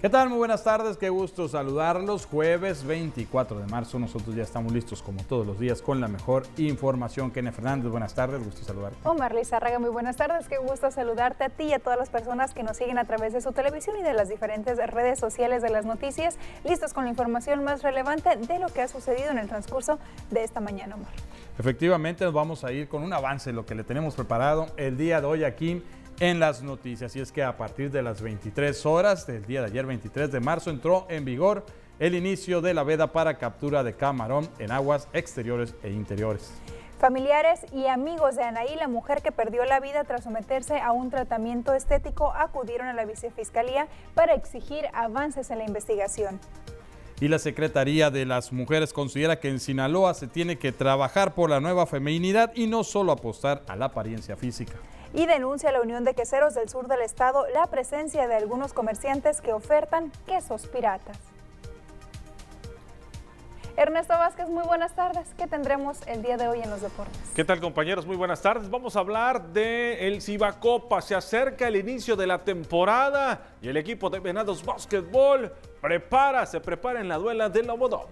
¿Qué tal? Muy buenas tardes, qué gusto saludarlos. Jueves 24 de marzo, nosotros ya estamos listos como todos los días con la mejor información. Kenia Fernández, buenas tardes, gusto saludarte. Omar Lizárraga, muy buenas tardes, qué gusto saludarte a ti y a todas las personas que nos siguen a través de su televisión y de las diferentes redes sociales de las noticias, listos con la información más relevante de lo que ha sucedido en el transcurso de esta mañana, Omar. Efectivamente, nos vamos a ir con un avance lo que le tenemos preparado el día de hoy aquí en las noticias. Y es que a partir de las 23 horas del día de ayer, 23 de marzo, entró en vigor el inicio de la veda para captura de camarón en aguas exteriores e interiores. Familiares y amigos de Anaí, la mujer que perdió la vida tras someterse a un tratamiento estético, acudieron a la vicefiscalía para exigir avances en la investigación. Y la Secretaría de las Mujeres considera que en Sinaloa se tiene que trabajar por la nueva feminidad y no solo apostar a la apariencia física y denuncia a la Unión de Queseros del Sur del Estado la presencia de algunos comerciantes que ofertan quesos piratas. Ernesto Vázquez, muy buenas tardes. ¿Qué tendremos el día de hoy en los deportes? ¿Qué tal compañeros? Muy buenas tardes. Vamos a hablar de el Cibacopa. Se acerca el inicio de la temporada y el equipo de Venados Básquetbol prepara, se prepara en la duela del Lobodón.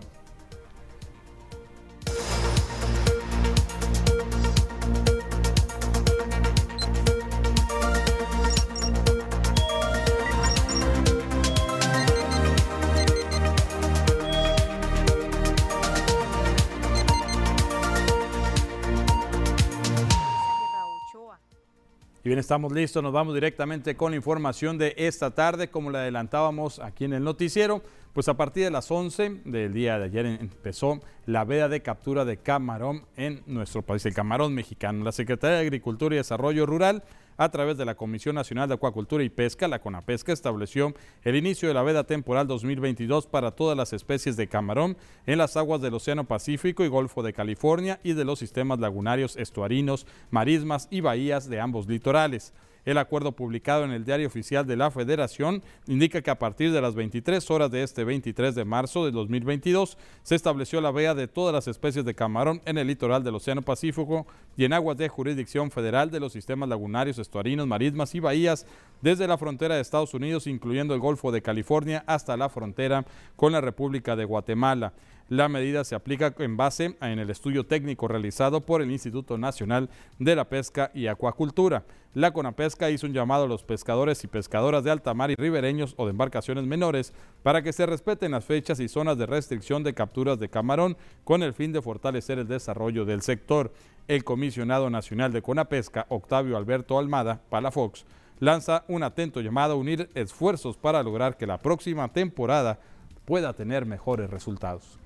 Y bien, estamos listos, nos vamos directamente con la información de esta tarde, como le adelantábamos aquí en el noticiero, pues a partir de las 11 del día de ayer empezó la veda de captura de camarón en nuestro país, el camarón mexicano. La Secretaría de Agricultura y Desarrollo Rural a través de la Comisión Nacional de Acuacultura y Pesca, la CONAPESCA, estableció el inicio de la veda temporal 2022 para todas las especies de camarón en las aguas del Océano Pacífico y Golfo de California y de los sistemas lagunarios estuarinos, marismas y bahías de ambos litorales. El acuerdo publicado en el Diario Oficial de la Federación indica que a partir de las 23 horas de este 23 de marzo de 2022 se estableció la vea de todas las especies de camarón en el litoral del Océano Pacífico y en aguas de jurisdicción federal de los sistemas lagunarios, estuarinos, marismas y bahías desde la frontera de Estados Unidos, incluyendo el Golfo de California, hasta la frontera con la República de Guatemala. La medida se aplica en base en el estudio técnico realizado por el Instituto Nacional de la Pesca y Acuacultura. La CONAPESCA hizo un llamado a los pescadores y pescadoras de alta mar y ribereños o de embarcaciones menores para que se respeten las fechas y zonas de restricción de capturas de camarón con el fin de fortalecer el desarrollo del sector. El comisionado nacional de CONAPESCA, Octavio Alberto Almada, Palafox, lanza un atento llamado a unir esfuerzos para lograr que la próxima temporada pueda tener mejores resultados.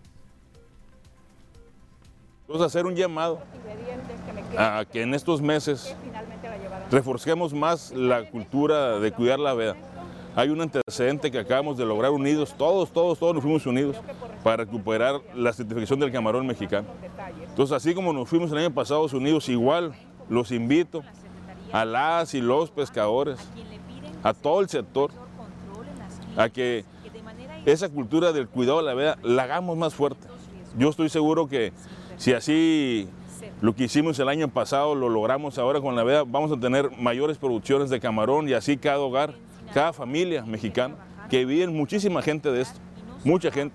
A hacer un llamado a que en estos meses reforcemos más la cultura de cuidar la veda. Hay un antecedente que acabamos de lograr unidos, todos, todos, todos nos fuimos unidos para recuperar la certificación del camarón mexicano. Entonces, así como nos fuimos el año pasado unidos, igual los invito a las y los pescadores, a todo el sector, a que esa cultura del cuidado de la veda la hagamos más fuerte. Yo estoy seguro que si así lo que hicimos el año pasado lo logramos ahora con la veda, vamos a tener mayores producciones de camarón y así cada hogar, cada familia mexicana, que viven muchísima gente de esto, mucha gente.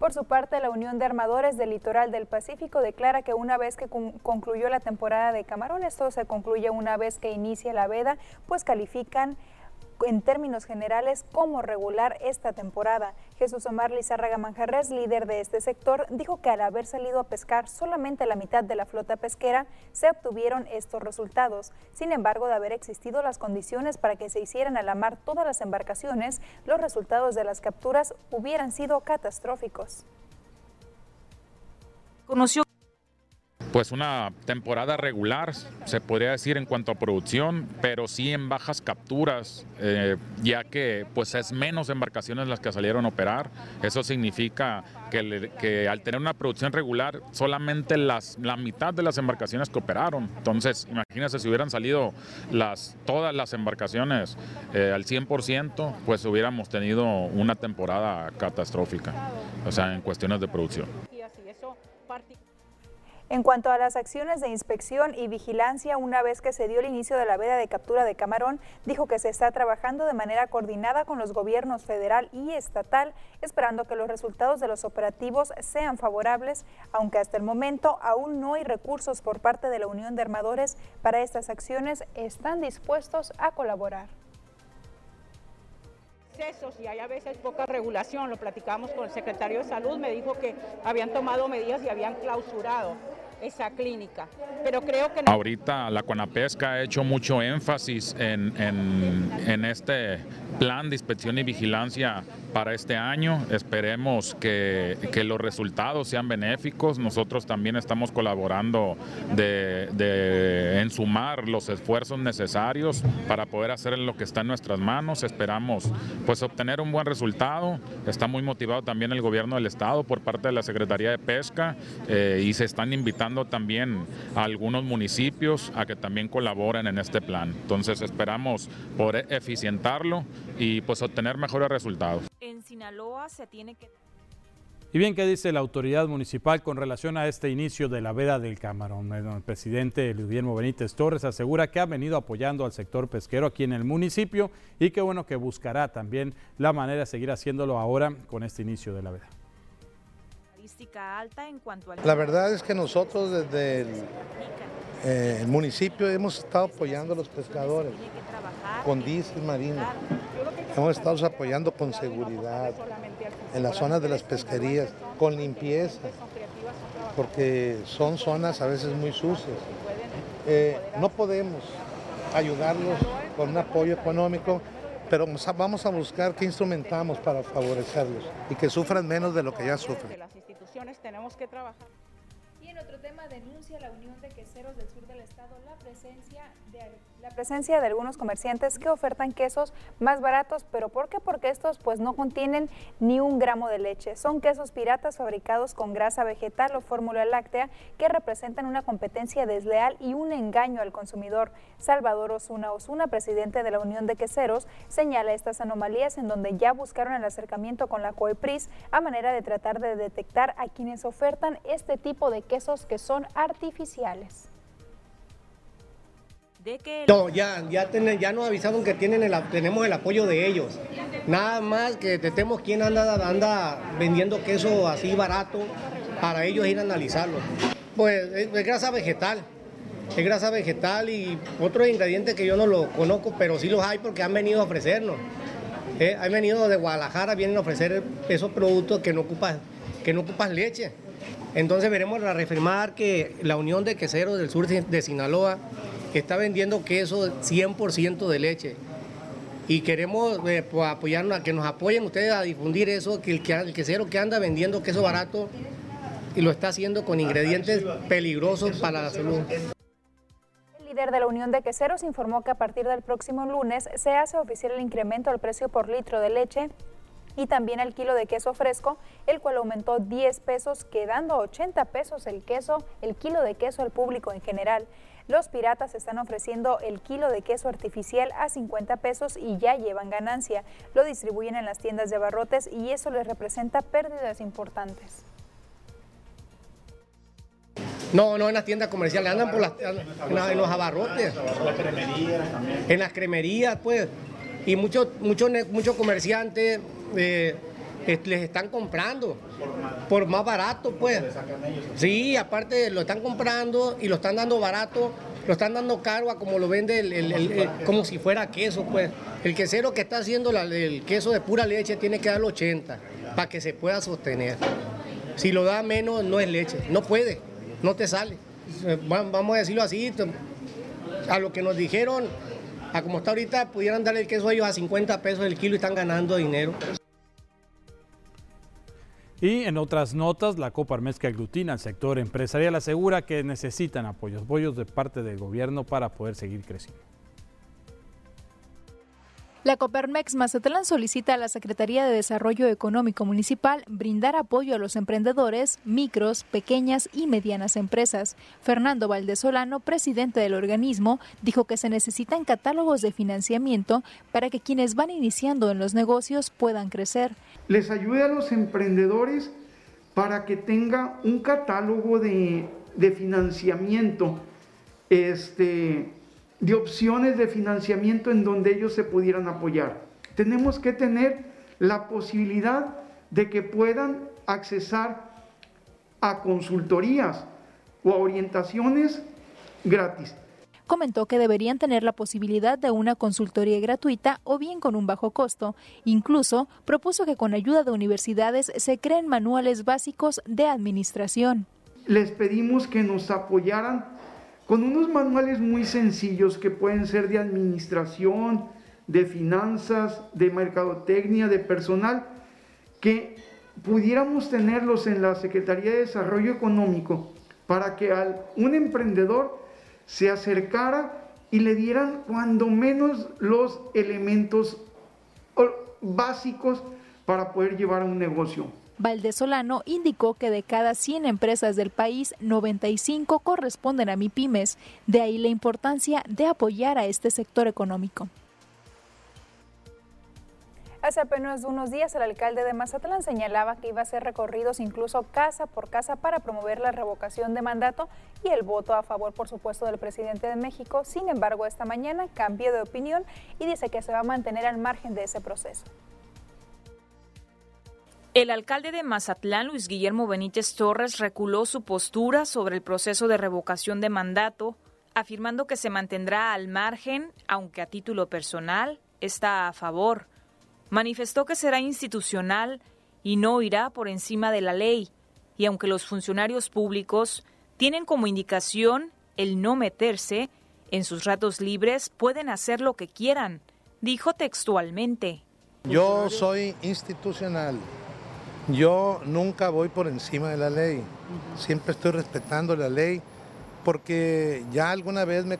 Por su parte, la Unión de Armadores del Litoral del Pacífico declara que una vez que concluyó la temporada de camarón, esto se concluye una vez que inicia la veda, pues califican en términos generales cómo regular esta temporada. Jesús Omar Lizárraga Manjarres, líder de este sector, dijo que al haber salido a pescar solamente la mitad de la flota pesquera, se obtuvieron estos resultados. Sin embargo, de haber existido las condiciones para que se hicieran a la mar todas las embarcaciones, los resultados de las capturas hubieran sido catastróficos. Conoció pues una temporada regular, se podría decir en cuanto a producción, pero sí en bajas capturas, eh, ya que pues es menos embarcaciones las que salieron a operar. Eso significa que, al tener una producción regular, solamente las, la mitad de las embarcaciones que operaron. Entonces, imagínense si hubieran salido las, todas las embarcaciones eh, al 100%, pues hubiéramos tenido una temporada catastrófica, o sea, en cuestiones de producción. En cuanto a las acciones de inspección y vigilancia, una vez que se dio el inicio de la veda de captura de camarón, dijo que se está trabajando de manera coordinada con los gobiernos federal y estatal, esperando que los resultados de los operativos sean favorables, aunque hasta el momento aún no hay recursos por parte de la Unión de Armadores. Para estas acciones, están dispuestos a colaborar y hay a veces poca regulación. Lo platicamos con el secretario de Salud, me dijo que habían tomado medidas y habían clausurado esa clínica. Pero creo que... Ahorita la Conapesca ha hecho mucho énfasis en, en, este plan de inspección y vigilancia para este año. Esperemos que, que, los resultados sean benéficos. Nosotros también estamos colaborando de, de, en sumar los esfuerzos necesarios para poder hacer lo que está en nuestras manos. Esperamos pues obtener un buen resultado. Está muy motivado también el gobierno del estado por parte de la Secretaría de Pesca eh, y se están invitando también a algunos municipios a que también colaboren en este plan. Entonces esperamos poder eficientarlo y pues obtener mejores resultados. En Sinaloa se tiene que... Y bien, ¿qué dice la autoridad municipal con relación a este inicio de la veda del camarón? El presidente Guillermo Benítez Torres asegura que ha venido apoyando al sector pesquero aquí en el municipio y que bueno que buscará también la manera de seguir haciéndolo ahora con este inicio de la veda alta en cuanto La verdad es que nosotros desde el, eh, municipio hemos estado apoyando a los pescadores con diésel marino. Hemos estado apoyando con seguridad en las zonas de las pesquerías, con limpieza, porque son zonas a veces muy sucias. Eh, no podemos ayudarlos con un apoyo económico, pero vamos a buscar qué instrumentamos para favorecerlos y que sufran menos de lo que ya sufren tenemos que trabajar. Otro tema denuncia la Unión de Queseros del Sur del Estado la presencia de la presencia de algunos comerciantes que ofertan quesos más baratos, pero ¿por qué? Porque estos pues no contienen ni un gramo de leche. Son quesos piratas fabricados con grasa vegetal o fórmula láctea que representan una competencia desleal y un engaño al consumidor. Salvador Osuna Osuna, presidente de la Unión de Queseros, señala estas anomalías en donde ya buscaron el acercamiento con la COEPRIS a manera de tratar de detectar a quienes ofertan este tipo de quesos que son artificiales. No, ya, ya, ya nos avisaron que tienen el, tenemos el apoyo de ellos. Nada más que tenemos quien anda, anda vendiendo queso así barato para ellos ir a analizarlo. Pues es, grasa vegetal, es grasa vegetal y otros ingredientes que yo no los conozco, pero sí los hay porque han venido a ofrecernos. Eh, han venido de Guadalajara, vienen a ofrecer esos productos que no ocupan, que no ocupan leche. Entonces veremos a reafirmar que la Unión de Queseros del Sur de Sinaloa está vendiendo queso 100% de leche. Y queremos eh, apoyarnos, a que nos apoyen ustedes a difundir eso, que el, el quesero que anda vendiendo queso barato y lo está haciendo con ingredientes peligrosos para la salud. El líder de la Unión de Queseros informó que a partir del próximo lunes se hace oficial el incremento al precio por litro de leche y también el kilo de queso fresco, el cual aumentó 10 pesos, quedando 80 pesos el queso, el kilo de queso al público en general. Los piratas están ofreciendo el kilo de queso artificial a 50 pesos y ya llevan ganancia. Lo distribuyen en las tiendas de abarrotes y eso les representa pérdidas importantes. No, no en las tiendas comerciales, andan por las, en, los abarrotes. En las cremerías, pues. Y muchos muchos muchos comerciantes eh, les están comprando por más barato, pues. Sí, aparte lo están comprando y lo están dando barato, lo están dando caro a como lo vende el, como si fuera queso, pues. El quesero que está haciendo el queso de pura leche tiene que darlo 80 para que se pueda sostener. Si lo da menos no es leche, no puede, no te sale. Vamos a decirlo así, a lo que nos dijeron, como está ahorita, pudieran dar el queso a ellos a 50 pesos el kilo y están ganando dinero. Y en otras notas, la Coparmex que aglutina al sector empresarial asegura que necesitan apoyos, apoyos de parte del gobierno para poder seguir creciendo. La Coparmex Mazatlán solicita a la Secretaría de Desarrollo Económico Municipal brindar apoyo a los emprendedores, micros, pequeñas y medianas empresas. Fernando Valdesolano, presidente del organismo, dijo que se necesitan catálogos de financiamiento para que quienes van iniciando en los negocios puedan crecer. Les ayude a los emprendedores para que tenga un catálogo de de financiamiento, este, de opciones de financiamiento en donde ellos se pudieran apoyar. Tenemos que tener la posibilidad de que puedan accesar a consultorías o a orientaciones gratis comentó que deberían tener la posibilidad de una consultoría gratuita o bien con un bajo costo. Incluso propuso que con ayuda de universidades se creen manuales básicos de administración. Les pedimos que nos apoyaran con unos manuales muy sencillos que pueden ser de administración, de finanzas, de mercadotecnia, de personal, que pudiéramos tenerlos en la Secretaría de Desarrollo Económico para que al un emprendedor se acercara y le dieran cuando menos los elementos básicos para poder llevar un negocio. Valdesolano indicó que de cada 100 empresas del país, 95 corresponden a MIPIMES, de ahí la importancia de apoyar a este sector económico. Hace apenas unos días el alcalde de Mazatlán señalaba que iba a hacer recorridos incluso casa por casa para promover la revocación de mandato y el voto a favor, por supuesto, del presidente de México. Sin embargo, esta mañana cambió de opinión y dice que se va a mantener al margen de ese proceso. El alcalde de Mazatlán, Luis Guillermo Benítez Torres, reculó su postura sobre el proceso de revocación de mandato, afirmando que se mantendrá al margen, aunque a título personal está a favor manifestó que será institucional y no irá por encima de la ley, y aunque los funcionarios públicos tienen como indicación el no meterse, en sus ratos libres pueden hacer lo que quieran, dijo textualmente. Yo soy institucional. Yo nunca voy por encima de la ley. Siempre estoy respetando la ley porque ya alguna vez me,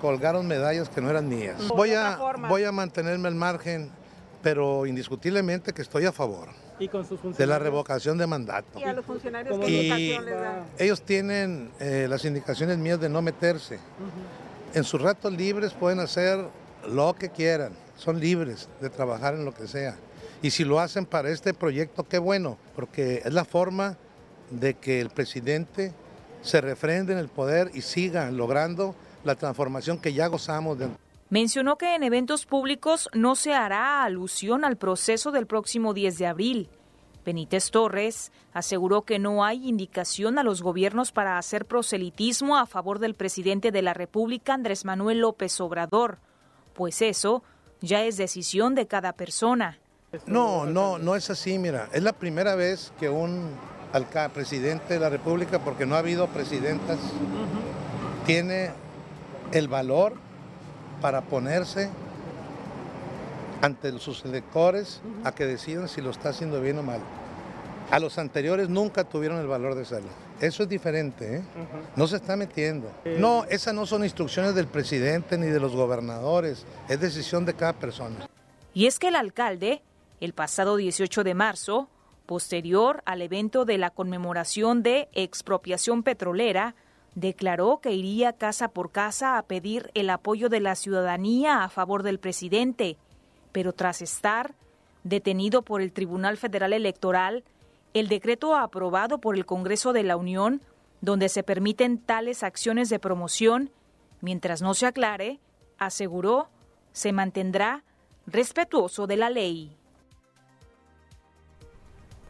colgaron medallas que no eran mías. Voy a, voy a mantenerme al margen pero indiscutiblemente que estoy a favor de la revocación de mandato. ¿Y a los funcionarios? Ellos tienen eh, las indicaciones mías de no meterse. En sus ratos libres pueden hacer lo que quieran, son libres de trabajar en lo que sea. Y si lo hacen para este proyecto, qué bueno, porque es la forma de que el presidente se refrende en el poder y siga logrando la transformación que ya gozamos de Mencionó que en eventos públicos no se hará alusión al proceso del próximo 10 de abril. Benítez Torres aseguró que no hay indicación a los gobiernos para hacer proselitismo a favor del presidente de la República, Andrés Manuel López Obrador, pues eso ya es decisión de cada persona. No, no, no es así, mira, es la primera vez que un presidente de la República, porque no ha habido presidentas, tiene el valor para ponerse ante sus electores a que decidan si lo está haciendo bien o mal. A los anteriores nunca tuvieron el valor de salir. Eso es diferente, ¿eh? No se está metiendo. No, esas no son instrucciones del presidente ni de los gobernadores, es decisión de cada persona. Y es que el alcalde, el pasado 18 de marzo, posterior al evento de la conmemoración de expropiación petrolera, declaró que iría casa por casa a pedir el apoyo de la ciudadanía a favor del presidente, pero tras estar detenido por el Tribunal Federal Electoral, el decreto aprobado por el Congreso de la Unión, donde se permiten tales acciones de promoción, mientras no se aclare, aseguró, se mantendrá respetuoso de la ley.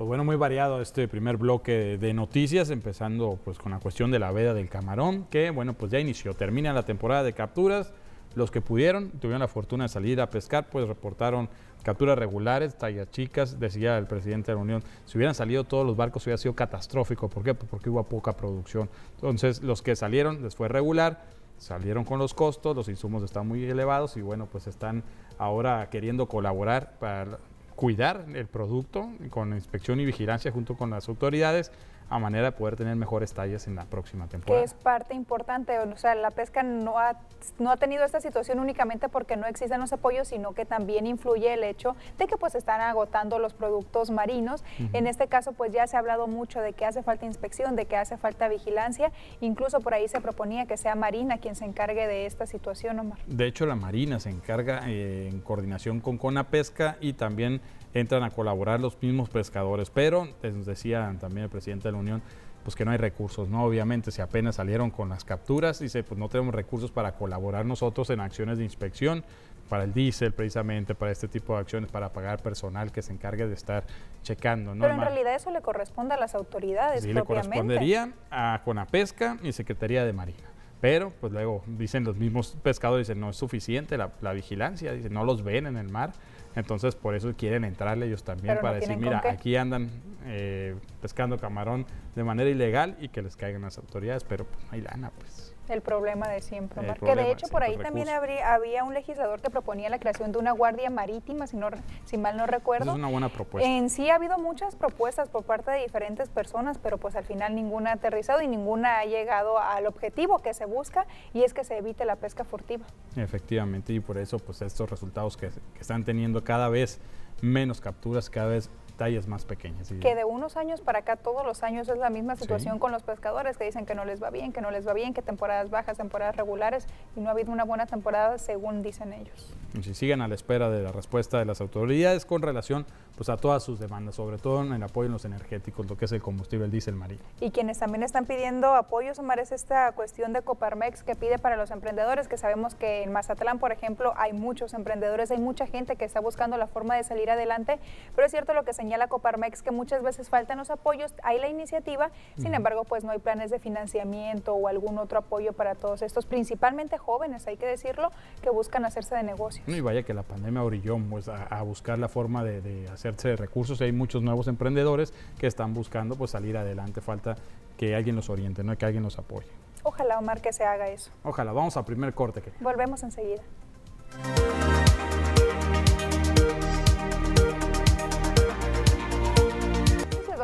Pues bueno, muy variado este primer bloque de noticias, empezando pues con la cuestión de la veda del camarón, que bueno, pues ya inició, termina la temporada de capturas. Los que pudieron, tuvieron la fortuna de salir a pescar, pues reportaron capturas regulares, tallas chicas, decía el presidente de la Unión, si hubieran salido todos los barcos hubiera sido catastrófico, ¿por qué? Pues porque hubo poca producción. Entonces, los que salieron les fue regular, salieron con los costos, los insumos están muy elevados y bueno, pues están ahora queriendo colaborar para cuidar el producto con inspección y vigilancia junto con las autoridades a manera de poder tener mejores tallas en la próxima temporada. Que es parte importante, o sea, la pesca no ha, no ha tenido esta situación únicamente porque no existen los apoyos, sino que también influye el hecho de que pues están agotando los productos marinos. En este caso pues ya se ha hablado mucho de que hace falta inspección, de que hace falta vigilancia, incluso por ahí se proponía que sea Marina quien se encargue de esta situación, Omar. De hecho, la Marina se encarga eh, en coordinación con Conapesca y también entran a colaborar los mismos pescadores, pero les decía también el presidente de la Unión pues que no hay recursos, ¿no? Obviamente, si apenas salieron con las capturas, dice, pues no tenemos recursos para colaborar nosotros en acciones de inspección, para el diésel precisamente, para este tipo de acciones, para pagar personal que se encargue de estar checando. ¿no? Pero en realidad eso le corresponde a las autoridades sí, le correspondería a Conapesca y Secretaría de Marina. Pero, pues luego dicen los mismos pescadores, dicen, no es suficiente la, la vigilancia, dicen, no los ven en el mar. Entonces, por eso quieren entrarle ellos también para decir, mira, aquí andan eh, pescando camarón de manera ilegal y que les caigan las autoridades, pero pues, no hay lana, pues. El problema de siempre, Que de hecho por ahí también habría, había un legislador que proponía la creación de una guardia marítima, si, no, si mal no recuerdo. es una buena propuesta. En sí ha habido muchas propuestas por parte de diferentes personas, pero pues al final ninguna ha aterrizado y ninguna ha llegado al objetivo que se busca y es que se evite la pesca furtiva. Efectivamente, y por eso pues estos resultados que, que están teniendo cada vez menos capturas, cada vez tallas más pequeñas. Que de unos años para acá, todos los años es la misma situación con los pescadores que dicen que no les va bien, que no les va bien, que temporadas bajas, temporadas regulares y no ha habido una buena temporada según dicen ellos. Y si siguen a la espera de la respuesta de las autoridades con relación pues, a todas sus demandas, sobre todo en el apoyo en los energéticos, lo que es el combustible, el diésel marino. Y quienes también están pidiendo apoyo, Omar, es esta cuestión de Coparmex que pide para los emprendedores, que sabemos que en Mazatlán, por ejemplo, hay muchos emprendedores, hay mucha gente que está buscando la forma de salir adelante, pero es cierto lo que señala Coparmex, que muchas veces faltan los apoyos, hay la iniciativa, sin embargo, pues no hay planes de financiamiento o algún otro apoyo para todos estos, principalmente jóvenes, hay que decirlo, que buscan hacerse de negocios. y vaya que la pandemia orilló pues, a, buscar la forma de, de hacer de recursos y hay muchos nuevos emprendedores que están buscando pues salir adelante. Falta que alguien los oriente, no que alguien los apoye. Ojalá, Omar, que se haga eso. Ojalá. Vamos a primer corte. Que... Volvemos enseguida.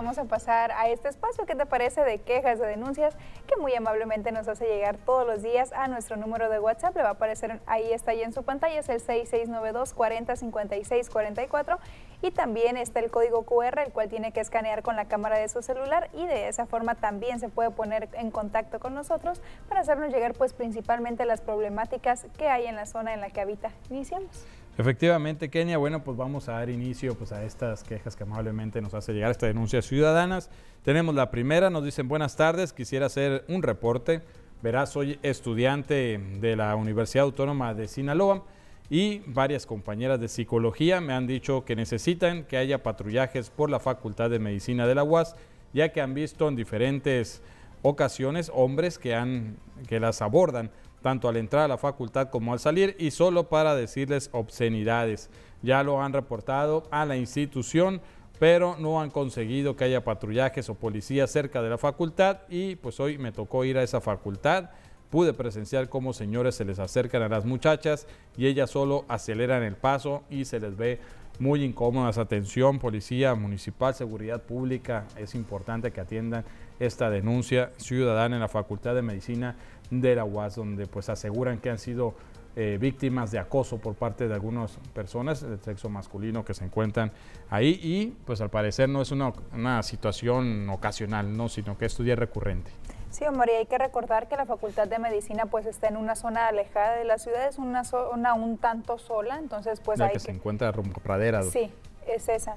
Vamos a pasar a este espacio. ¿Qué te parece de quejas, de denuncias que muy amablemente nos hace llegar todos los días a nuestro número de WhatsApp? Le va a aparecer ahí, está ahí en su pantalla, es el 6692 40 56 44 y también está el código QR, el cual tiene que escanear con la cámara de su celular y de esa forma también se puede poner en contacto con nosotros para hacernos llegar pues principalmente las problemáticas que hay en la zona en la que habita. Iniciamos. Efectivamente, Kenia, bueno, pues vamos a dar inicio pues, a estas quejas que amablemente nos hace llegar esta denuncia ciudadanas. Tenemos la primera, nos dicen buenas tardes, quisiera hacer un reporte. Verás, soy estudiante de la Universidad Autónoma de Sinaloa y varias compañeras de psicología me han dicho que necesitan que haya patrullajes por la Facultad de Medicina de la UAS, ya que han visto en diferentes ocasiones hombres que, han, que las abordan tanto al entrar a la facultad como al salir y solo para decirles obscenidades. Ya lo han reportado a la institución, pero no han conseguido que haya patrullajes o policías cerca de la facultad y pues hoy me tocó ir a esa facultad. Pude presenciar cómo señores se les acercan a las muchachas y ellas solo aceleran el paso y se les ve muy incómodas. Atención, policía municipal, seguridad pública, es importante que atiendan esta denuncia ciudadana en la Facultad de Medicina de la UAS, donde pues aseguran que han sido eh, víctimas de acoso por parte de algunas personas del sexo masculino que se encuentran ahí y pues al parecer no es una, una situación ocasional, ¿no? sino que esto ya es recurrente. Sí, Omar, y hay que recordar que la Facultad de Medicina pues está en una zona alejada de la ciudad, es una zona un tanto sola, entonces pues la hay que, se encuentra rumbo pradera. Sí, es esa.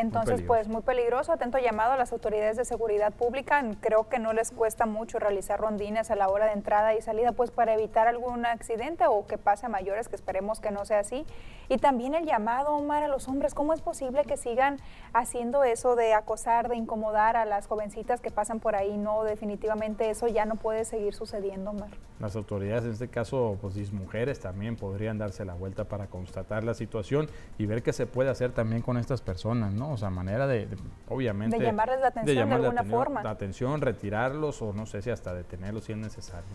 Entonces, pues muy peligroso. Atento llamado a las autoridades de seguridad pública. Creo que no les cuesta mucho realizar rondines a la hora de entrada y salida, pues para evitar algún accidente o que pase a mayores, que esperemos que no sea así. Y también el llamado, Omar, a los hombres. ¿Cómo es posible que sigan haciendo eso de acosar, de incomodar a las jovencitas que pasan por ahí? No, definitivamente eso ya no puede seguir sucediendo, Omar. Las autoridades, en este caso, pues mujeres también podrían darse la vuelta para constatar la situación y ver qué se puede hacer también con estas personas, ¿no? O sea, manera de, obviamente... De llamarles la atención de, alguna forma. La atención, retirarlos o no sé si hasta detenerlos si es necesario,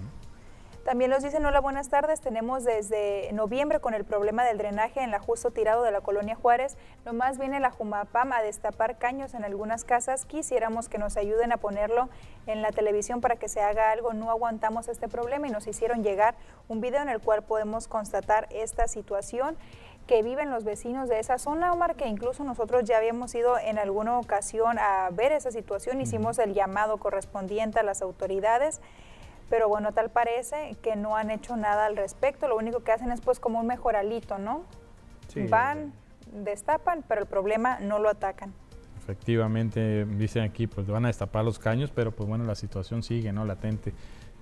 También nos dicen, hola, buenas tardes. Tenemos desde noviembre con el problema del drenaje en la justo tirado de la colonia Juárez. Nomás viene la Jumapam a destapar caños en algunas casas. Quisiéramos que nos ayuden a ponerlo en la televisión para que se haga algo. No aguantamos este problema y nos hicieron llegar un video en el cual podemos constatar esta situación que viven los vecinos de esa zona, Omar, que incluso nosotros ya habíamos ido en alguna ocasión a ver esa situación, hicimos el llamado correspondiente a las autoridades, pero bueno, tal parece que no han hecho nada al respecto, lo único que hacen es pues como un mejoralito, ¿no? Van, destapan, pero el problema no lo atacan. efectivamente, dicen aquí, pues van a destapar los caños, pero pues bueno, la situación sigue, ¿no? Latente.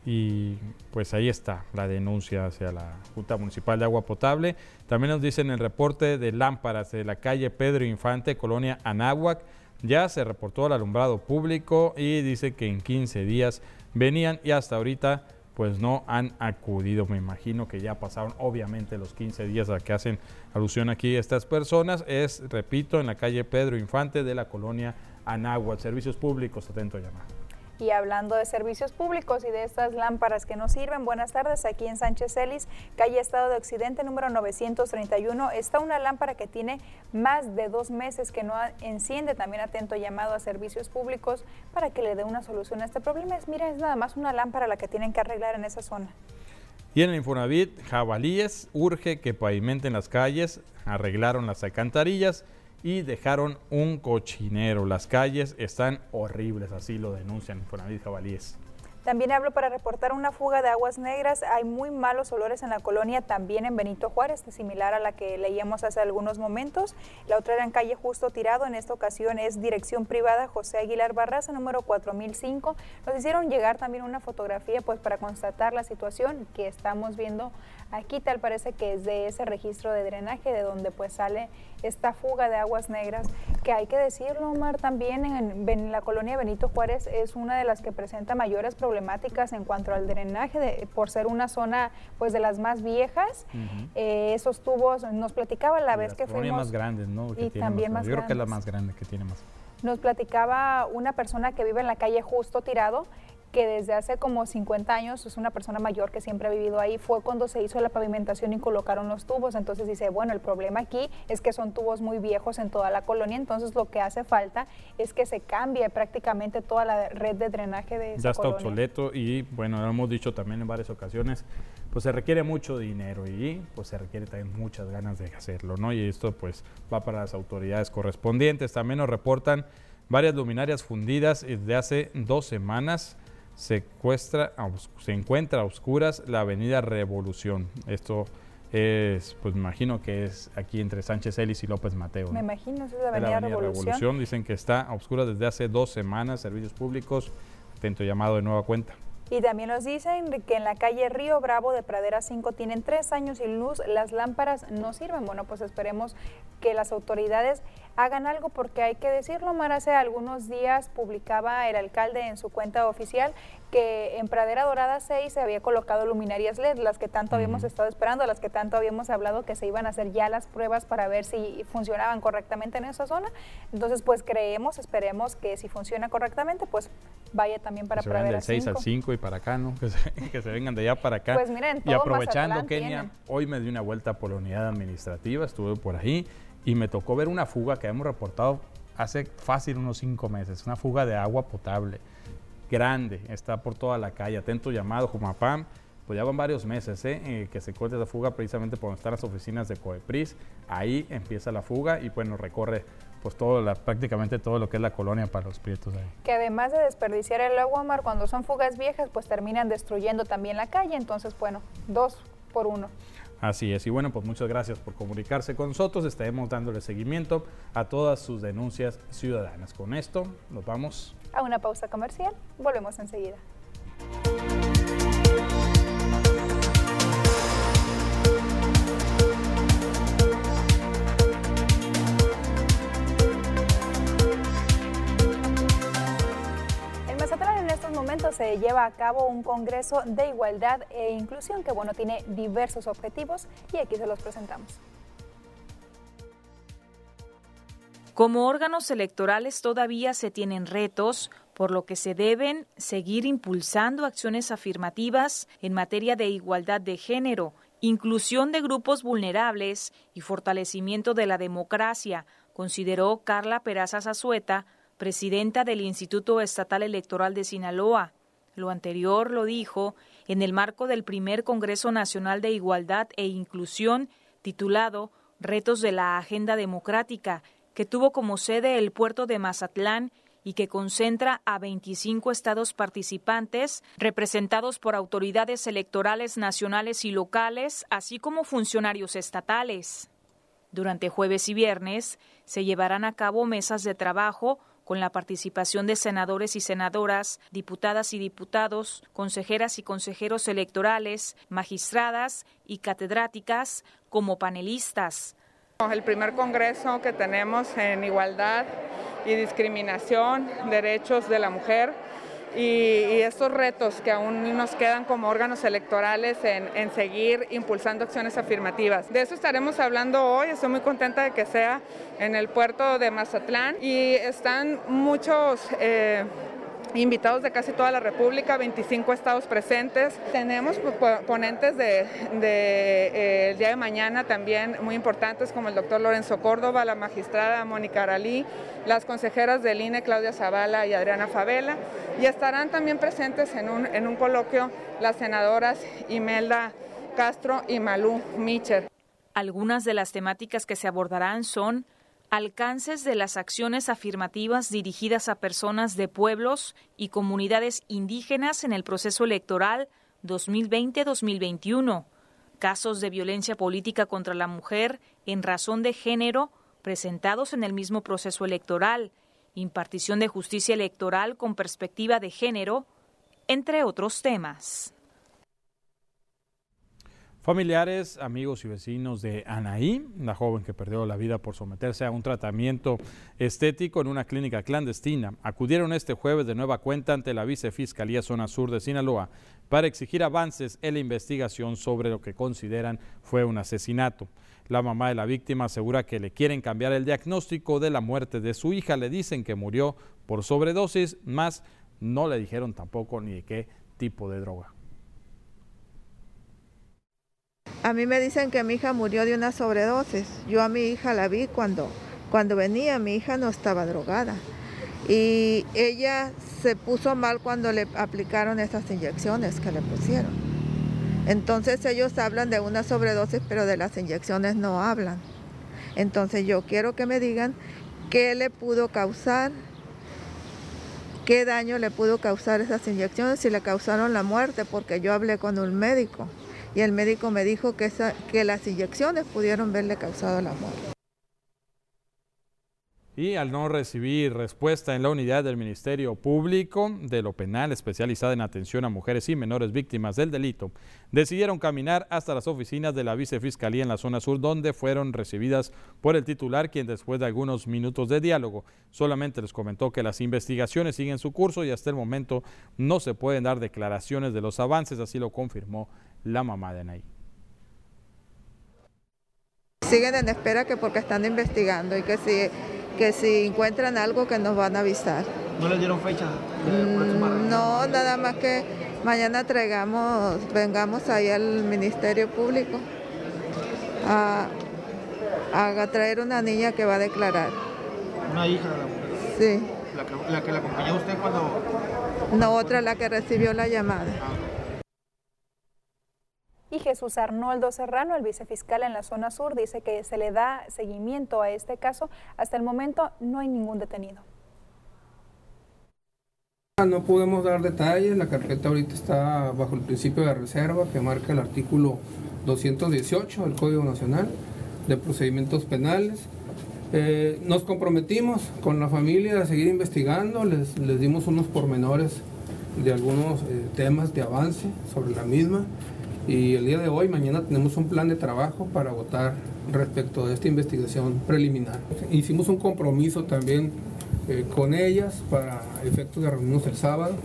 Y pues ahí está la denuncia hacia la Junta Municipal de Agua Potable. También nos dicen el reporte de lámparas de la calle Pedro Infante, Colonia Anáhuac. Ya se reportó al alumbrado público y dice que en 15 días venían y hasta ahorita pues no han acudido. Me imagino que ya pasaron obviamente los 15 días a que hacen alusión aquí estas personas. Es, repito, en la calle Pedro Infante de la colonia Anáhuac. Servicios públicos, atento llamado. Y hablando de servicios públicos y de estas lámparas que nos sirven, buenas tardes, aquí en Sánchez Celis, calle Estado de Occidente número 931, está una lámpara que tiene más de dos meses que no enciende, también atento llamado a servicios públicos para que le dé una solución a este problema. Es, mira, es nada más una lámpara la que tienen que arreglar en esa zona. Y en el Infonavit, Jabalíes urge que pavimenten las calles, arreglaron las alcantarillas, y dejaron un cochinero. Las calles están horribles, así lo denuncian Infonavit Jabalíes. También hablo para reportar una fuga de aguas negras. Hay muy malos olores en la colonia, también en Benito Juárez, similar a la que leíamos hace algunos momentos. La otra era en calle Justo Tirado, en esta ocasión es dirección privada José Aguilar Barraza, número 4005. Nos hicieron llegar también una fotografía pues para constatar la situación que estamos viendo aquí. Tal parece que es de ese registro de drenaje de donde pues sale esta fuga de aguas negras, que hay que decirlo, Omar, también en, la colonia Benito Juárez es una de las que presenta mayores problemáticas en cuanto al drenaje, por ser una zona pues de las más viejas. Eh, esos tubos, nos platicaba la vez que fuimos... más grandes, ¿no? y también más, Yo creo que es la más grande que tiene más. Nos platicaba una persona que vive en la calle Justo Tirado, que desde hace como 50 años es una persona mayor que siempre ha vivido ahí, fue cuando se hizo la pavimentación y colocaron los tubos. Entonces dice, bueno, el problema aquí es que son tubos muy viejos en toda la colonia, entonces lo que hace falta es que se cambie prácticamente toda la red de drenaje de esa Ya está obsoleto y bueno, lo hemos dicho también en varias ocasiones, pues se requiere mucho dinero y pues se requiere también muchas ganas de hacerlo, ¿no? Y esto pues va para las autoridades correspondientes. También nos reportan varias luminarias fundidas desde hace dos semanas se, se encuentra a oscuras la avenida Revolución. Esto es, pues me imagino que es aquí entre Sánchez Ellis y López Mateo. Me imagino, es la avenida, Revolución. Dicen que está a oscuras desde hace dos semanas, servicios públicos, atento llamado de nueva cuenta. Y también nos dicen que en la calle Río Bravo de Pradera 5 tienen tres años sin luz, las lámparas no sirven. Bueno, pues esperemos que las autoridades hagan algo porque hay que decirlo, Mar, hace algunos días publicaba el alcalde en su cuenta oficial que en Pradera Dorada 6 se había colocado luminarias LED, las que tanto habíamos estado esperando, las que tanto habíamos hablado que se iban a hacer ya las pruebas para ver si funcionaban correctamente en esa zona. Entonces, pues creemos, esperemos que si funciona correctamente, pues vaya también para que se Pradera del 6 al 5 y para acá, ¿no? Que se, vengan de allá para acá. Pues miren, y aprovechando, Kenia, hoy me di una vuelta por la unidad administrativa, estuve por ahí y me tocó ver una fuga que hemos reportado hace fácil unos cinco meses, una fuga de agua potable grande, está por toda la calle, atento llamado, Jumapam, pues ya van varios meses ¿eh? Eh, que se corta la fuga precisamente por donde están las oficinas de Coepris, ahí empieza la fuga y bueno, recorre pues todo la, prácticamente todo lo que es la colonia para los prietos ahí. Que además de desperdiciar el agua, Mar, cuando son fugas viejas, pues terminan destruyendo también la calle, entonces bueno, dos por uno. Así es, y bueno, pues muchas gracias por comunicarse con nosotros. Estaremos dándole seguimiento a todas sus denuncias ciudadanas. Con esto nos vamos a una pausa comercial. Volvemos enseguida. se lleva a cabo un Congreso de Igualdad e Inclusión que bueno, tiene diversos objetivos y aquí se los presentamos. Como órganos electorales todavía se tienen retos, por lo que se deben seguir impulsando acciones afirmativas en materia de igualdad de género, inclusión de grupos vulnerables y fortalecimiento de la democracia, consideró Carla Peraza Zazueta, presidenta del Instituto Estatal Electoral de Sinaloa. Lo anterior lo dijo en el marco del primer Congreso Nacional de Igualdad e Inclusión titulado Retos de la Agenda Democrática, que tuvo como sede el puerto de Mazatlán y que concentra a 25 estados participantes, representados por autoridades electorales nacionales y locales, así como funcionarios estatales. Durante jueves y viernes se llevarán a cabo mesas de trabajo con la participación de senadores y senadoras, diputadas y diputados, consejeras y consejeros electorales, magistradas y catedráticas como panelistas. El primer congreso que tenemos en igualdad y discriminación, derechos de la mujer y, estos retos que aún nos quedan como órganos electorales en, seguir impulsando acciones afirmativas. De eso estaremos hablando hoy, estoy muy contenta de que sea en el puerto de Mazatlán y están muchos... Eh, invitados de casi toda la República, 25 estados presentes. Tenemos ponentes del de, eh, día de mañana también muy importantes como el doctor Lorenzo Córdoba, la magistrada Mónica Aralí, las consejeras del INE Claudia Zavala y Adriana Favela y estarán también presentes en un, en un coloquio las senadoras Imelda Castro y Malú Micher. Algunas de las temáticas que se abordarán son alcances de las acciones afirmativas dirigidas a personas de pueblos y comunidades indígenas en el proceso electoral 2020-2021, casos de violencia política contra la mujer en razón de género presentados en el mismo proceso electoral, impartición de justicia electoral con perspectiva de género, entre otros temas. Familiares, amigos y vecinos de Anaí, la joven que perdió la vida por someterse a un tratamiento estético en una clínica clandestina, acudieron este jueves de nueva cuenta ante la Vicefiscalía Zona Sur de Sinaloa para exigir avances en la investigación sobre lo que consideran fue un asesinato. La mamá de la víctima asegura que le quieren cambiar el diagnóstico de la muerte de su hija. Le dicen que murió por sobredosis, más no le dijeron tampoco ni de qué tipo de droga. A mí me dicen que mi hija murió de una sobredosis. Yo a mi hija la vi cuando, cuando venía, mi hija no estaba drogada. Y ella se puso mal cuando le aplicaron esas inyecciones que le pusieron. Entonces ellos hablan de una sobredosis, pero de las inyecciones no hablan. Entonces yo quiero que me digan qué le pudo causar, qué daño le pudo causar esas inyecciones, si le causaron la muerte, porque yo hablé con un médico y el médico me dijo que, las inyecciones pudieron verle causado la muerte. Y al no recibir respuesta en la unidad del Ministerio Público de lo Penal especializada en atención a mujeres y menores víctimas del delito, decidieron caminar hasta las oficinas de la Vicefiscalía en la zona sur, donde fueron recibidas por el titular, quien después de algunos minutos de diálogo solamente les comentó que las investigaciones siguen su curso y hasta el momento no se pueden dar declaraciones de los avances, así lo confirmó la mamá de Anaí. Siguen en espera que porque están investigando y que si, que si encuentran algo que nos van a avisar. ¿No les dieron fecha? Mm, no, nada más que mañana traigamos, vengamos ahí al Ministerio Público a, a traer una niña que va a declarar. ¿Una hija de la mujer? Sí. ¿La que la, que la acompañó usted cuando...? No, otra la que recibió la llamada. Ah y Jesús Arnoldo Serrano, el vicefiscal en la zona sur, dice que se le da seguimiento a este caso. Hasta el momento no hay ningún detenido. No podemos dar detalles, la carpeta ahorita está bajo el principio de reserva que marca el artículo 218 del Código Nacional de Procedimientos Penales. Eh, nos comprometimos con la familia a seguir investigando, les, les dimos unos pormenores de algunos eh, temas de avance sobre la misma. Y el día de hoy, mañana tenemos un plan de trabajo para votar respecto a esta investigación preliminar. Hicimos un compromiso también eh, con ellas para efectos de reunirnos el sábado,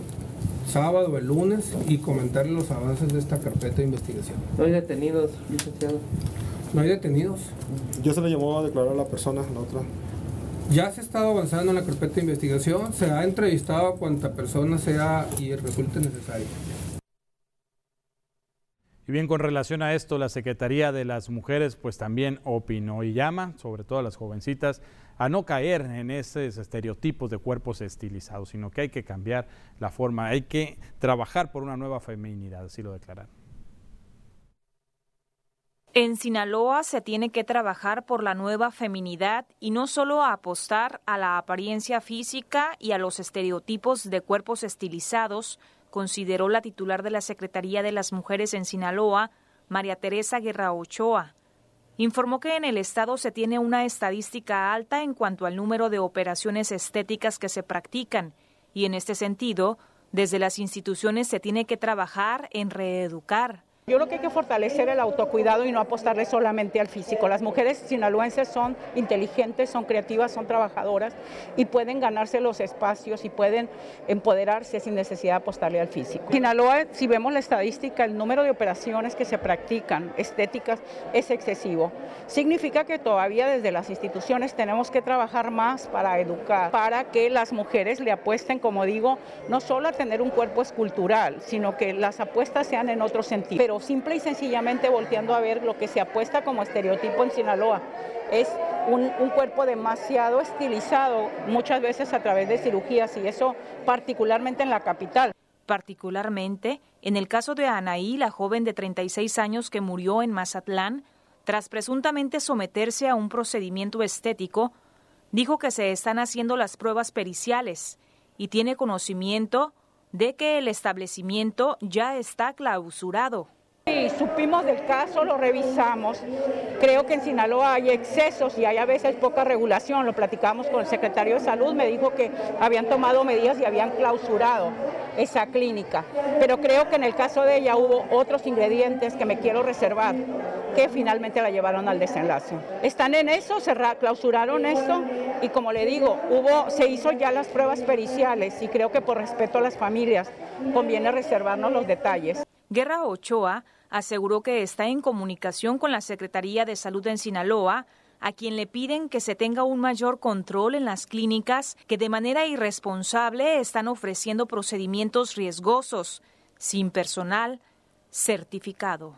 sábado, o el lunes y comentar los avances de esta carpeta de investigación. ¿No hay detenidos, licenciado? No hay detenidos. ¿Ya se le llamó a declarar a la persona, la otra? Ya se ha estado avanzando en la carpeta de investigación, se ha entrevistado a cuanta persona sea y resulte necesario. Y bien, con relación a esto, la Secretaría de las Mujeres pues también opinó y llama, sobre todo a las jovencitas, a no caer en esos estereotipos de cuerpos estilizados, sino que hay que cambiar la forma, hay que trabajar por una nueva feminidad, así lo declararon. En Sinaloa se tiene que trabajar por la nueva feminidad y no solo apostar a la apariencia física y a los estereotipos de cuerpos estilizados, consideró la titular de la Secretaría de las Mujeres en Sinaloa, María Teresa Guerra Ochoa. informó que en el estado se tiene una estadística alta en cuanto al número de operaciones estéticas que se practican y en este sentido, desde las instituciones se tiene que trabajar en reeducar yo creo que hay que fortalecer el autocuidado y no apostarle solamente al físico. Las mujeres sinaloenses son inteligentes, son creativas, son trabajadoras y pueden ganarse los espacios y pueden empoderarse sin necesidad de apostarle al físico. Sinaloa, si vemos la estadística, el número de operaciones que se practican estéticas es excesivo. Significa que todavía desde las instituciones tenemos que trabajar más para educar, para que las mujeres le apuesten, como digo, no solo a tener un cuerpo escultural, sino que las apuestas sean en otro sentido simple y sencillamente volteando a ver lo que se apuesta como estereotipo en Sinaloa. Es un, cuerpo demasiado estilizado, muchas veces a través de cirugías, y eso particularmente en la capital. Particularmente en el caso de Anaí, la joven de 36 años que murió en Mazatlán, tras presuntamente someterse a un procedimiento estético, dijo que se están haciendo las pruebas periciales y tiene conocimiento de que el establecimiento ya está clausurado. Sí, supimos del caso, lo revisamos. Creo que en Sinaloa hay excesos y hay a veces poca regulación. Lo platicamos con el secretario de Salud, me dijo que habían tomado medidas y habían clausurado esa clínica. Pero creo que en el caso de ella hubo otros ingredientes que me quiero reservar, que finalmente la llevaron al desenlace. Están en eso, se clausuraron esto y como le digo, hubo, se hizo ya las pruebas periciales y creo que por respeto a las familias conviene reservarnos los detalles. Guerra Ochoa aseguró que está en comunicación con la Secretaría de Salud en Sinaloa, a quien le piden que se tenga un mayor control en las clínicas que de manera irresponsable están ofreciendo procedimientos riesgosos, sin personal certificado.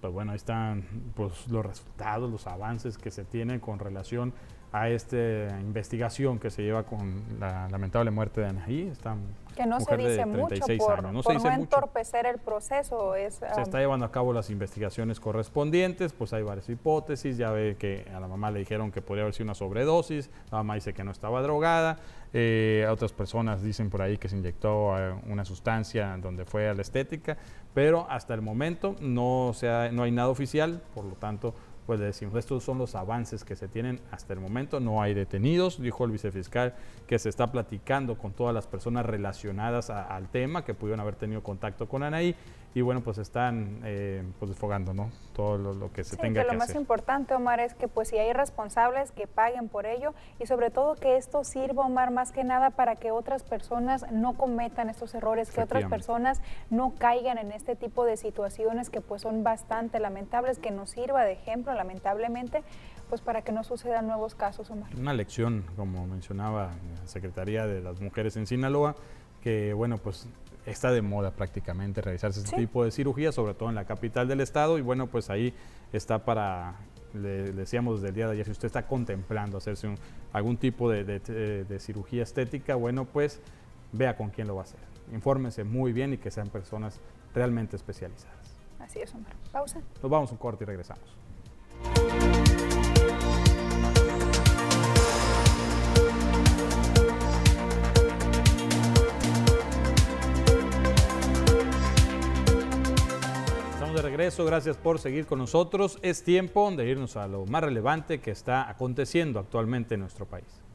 Pues bueno, ahí están pues, los resultados, los avances que se tienen con relación esta investigación que se lleva con la lamentable muerte de Anaí. Están que no se dice mucho por no, entorpecer el proceso. Es, se está llevando a cabo las investigaciones correspondientes, pues hay varias hipótesis, ya ve que a la mamá le dijeron que podría haber sido una sobredosis, la mamá dice que no estaba drogada, eh, otras personas dicen por ahí que se inyectó eh, una sustancia donde fue a la estética, pero hasta el momento no, sea, no hay nada oficial, por lo tanto pues le decimos, estos son los avances que se tienen hasta el momento, no hay detenidos, dijo el vicefiscal que se está platicando con todas las personas relacionadas al tema que pudieron haber tenido contacto con Anaí y bueno, pues están eh, pues desfogando, ¿no? Todo lo, que se tenga que, hacer. Lo más importante, Omar, es que pues si hay responsables que paguen por ello y sobre todo que esto sirva, Omar, más que nada para que otras personas no cometan estos errores, que otras personas no caigan en este tipo de situaciones que pues son bastante lamentables, que nos sirva de ejemplo, lamentablemente, pues para que no sucedan nuevos casos, Omar. Una lección, como mencionaba la Secretaría de las Mujeres en Sinaloa, que bueno, pues está de moda prácticamente realizarse este tipo de cirugía, sobre todo en la capital del estado, y bueno, pues ahí está para, le, decíamos desde el día de ayer, si usted está contemplando hacerse algún tipo de, de, cirugía estética, bueno, pues vea con quién lo va a hacer. Infórmese muy bien y que sean personas realmente especializadas. Así es, Omar. Pausa. Nos vamos un corte y regresamos. Regreso, gracias por seguir con nosotros. Es tiempo de irnos a lo más relevante que está aconteciendo actualmente en nuestro país.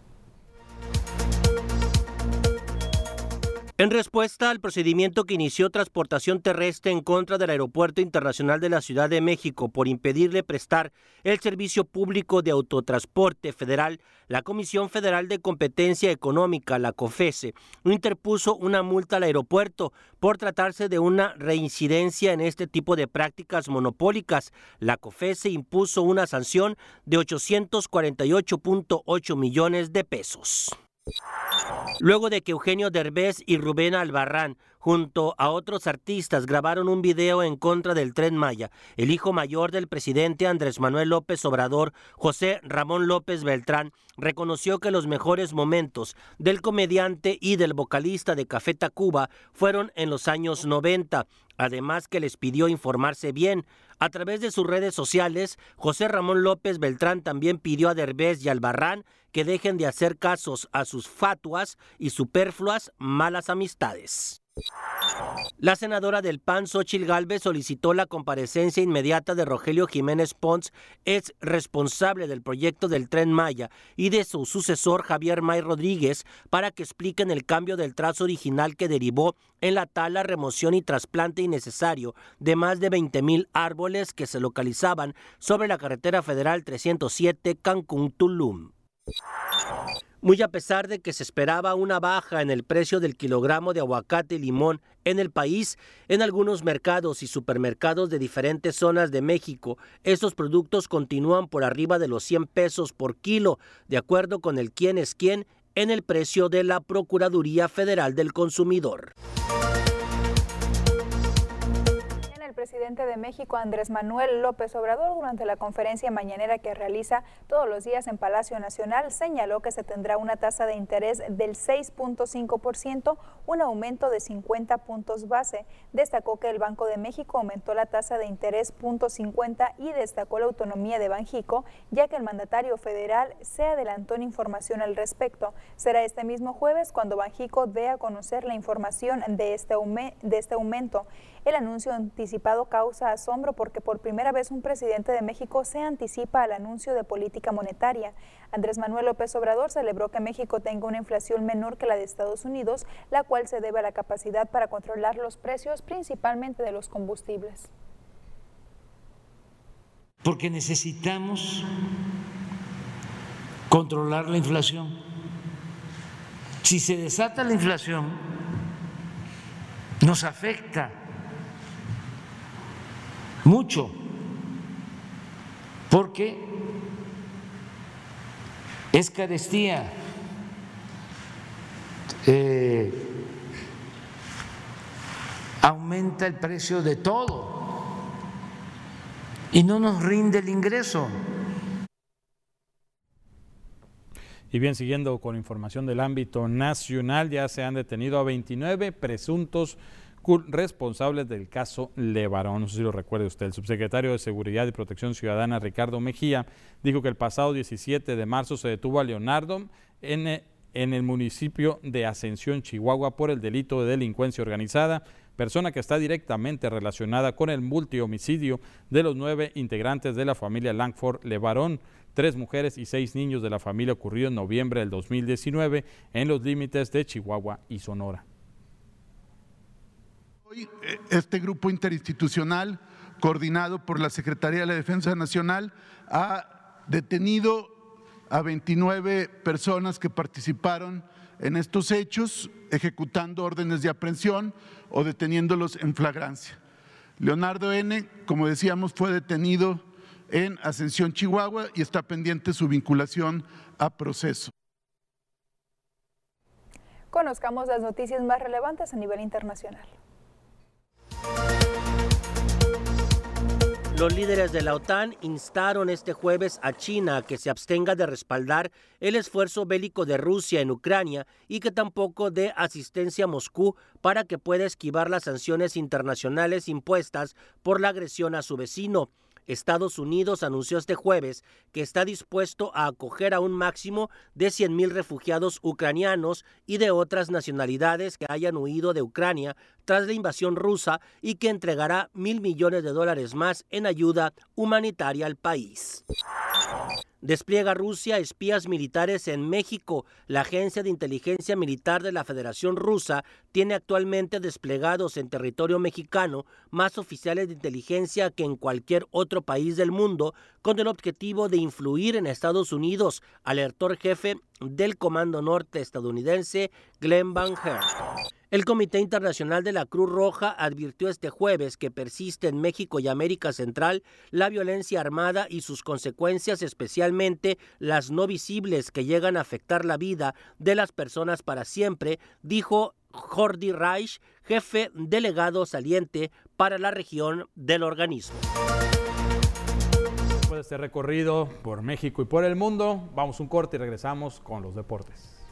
En respuesta al procedimiento que inició transportación terrestre en contra del Aeropuerto Internacional de la Ciudad de México por impedirle prestar el servicio público de autotransporte federal, la Comisión Federal de Competencia Económica, la COFESE, interpuso una multa al aeropuerto por tratarse de una reincidencia en este tipo de prácticas monopólicas. La COFESE impuso una sanción de 848.8 millones de pesos. Luego de que Eugenio Derbez y Rubén Albarrán, junto a otros artistas, grabaron un video en contra del tren Maya, el hijo mayor del presidente Andrés Manuel López Obrador, José Ramón López Beltrán, reconoció que los mejores momentos del comediante y del vocalista de Café Tacuba fueron en los años 90, además que les pidió informarse bien. A través de sus redes sociales, José Ramón López Beltrán también pidió a Derbez y Albarrán que dejen de hacer casos a sus fatuas y superfluas malas amistades. La senadora del PAN, Xochil Gálvez, solicitó la comparecencia inmediata de Rogelio Jiménez Pons, ex responsable del proyecto del Tren Maya, y de su sucesor Javier May Rodríguez, para que expliquen el cambio del trazo original que derivó en la tala, remoción y trasplante innecesario de más de 20 mil árboles que se localizaban sobre la carretera federal 307 Cancún-Tulum. Muy a pesar de que se esperaba una baja en el precio del kilogramo de aguacate y limón en el país, en algunos mercados y supermercados de diferentes zonas de México, estos productos continúan por arriba de los 100 pesos por kilo, de acuerdo con el quién es quién en el precio de la Procuraduría Federal del Consumidor. Presidente de México, Andrés Manuel López Obrador, durante la conferencia mañanera que realiza todos los días en Palacio Nacional, señaló que se tendrá una tasa de interés del 6.5%, un aumento de 50 puntos base. Destacó que el Banco de México aumentó la tasa de interés .50 y destacó la autonomía de Banjico, ya que el mandatario federal se adelantó en información al respecto. Será este mismo jueves cuando Banjico dé a conocer la información de este, de este aumento. El anuncio anticipado causa asombro porque por primera vez un presidente de México se anticipa al anuncio de política monetaria. Andrés Manuel López Obrador celebró que México tenga una inflación menor que la de Estados Unidos, la cual se debe a la capacidad para controlar los precios principalmente de los combustibles. Porque necesitamos controlar la inflación. Si se desata la inflación, nos afecta mucho, porque es carestía. Eh, aumenta el precio de todo y no nos rinde el ingreso. Y bien, siguiendo con información del ámbito nacional, ya se han detenido a 29 presuntos responsables del caso Levarón. No sé si lo recuerde usted. El subsecretario de Seguridad y Protección Ciudadana, Ricardo Mejía, dijo que el pasado 17 de marzo se detuvo a Leonardo en, en el municipio de Ascensión, Chihuahua, por el delito de delincuencia organizada, persona que está directamente relacionada con el multihomicidio de los nueve integrantes de la familia Langford Levarón tres mujeres y seis niños de la familia ocurrido en noviembre del 2019 en los límites de Chihuahua y Sonora. Hoy eh, este grupo interinstitucional, coordinado por la Secretaría de la Defensa Nacional, ha detenido a 29 personas que participaron en estos hechos, ejecutando órdenes de aprehensión o deteniéndolos en flagrancia. Leonardo N., como decíamos, fue detenido en Ascensión, Chihuahua, y está pendiente su vinculación a proceso. Conozcamos las noticias más relevantes a nivel internacional. Los líderes de la OTAN instaron este jueves a China a que se abstenga de respaldar el esfuerzo bélico de Rusia en Ucrania y que tampoco dé asistencia a Moscú para que pueda esquivar las sanciones internacionales impuestas por la agresión a su vecino. Estados Unidos anunció este jueves que está dispuesto a acoger a un máximo de 100.000 refugiados ucranianos y de otras nacionalidades que hayan huido de Ucrania tras la invasión rusa y que entregará mil millones de dólares más en ayuda humanitaria al país. Despliega Rusia espías militares en México. La Agencia de Inteligencia Militar de la Federación Rusa tiene actualmente desplegados en territorio mexicano más oficiales de inteligencia que en cualquier otro país del mundo con el objetivo de influir en Estados Unidos, alertó el jefe del Comando Norte estadounidense Glenn Van Herk. El Comité Internacional de la Cruz Roja advirtió este jueves que persiste en México y América Central la violencia armada y sus consecuencias, especialmente las no visibles que llegan a afectar la vida de las personas para siempre, dijo Jordi Reich, jefe delegado saliente para la región del organismo. Después de este recorrido por México y por el mundo, vamos un corte y regresamos con los deportes.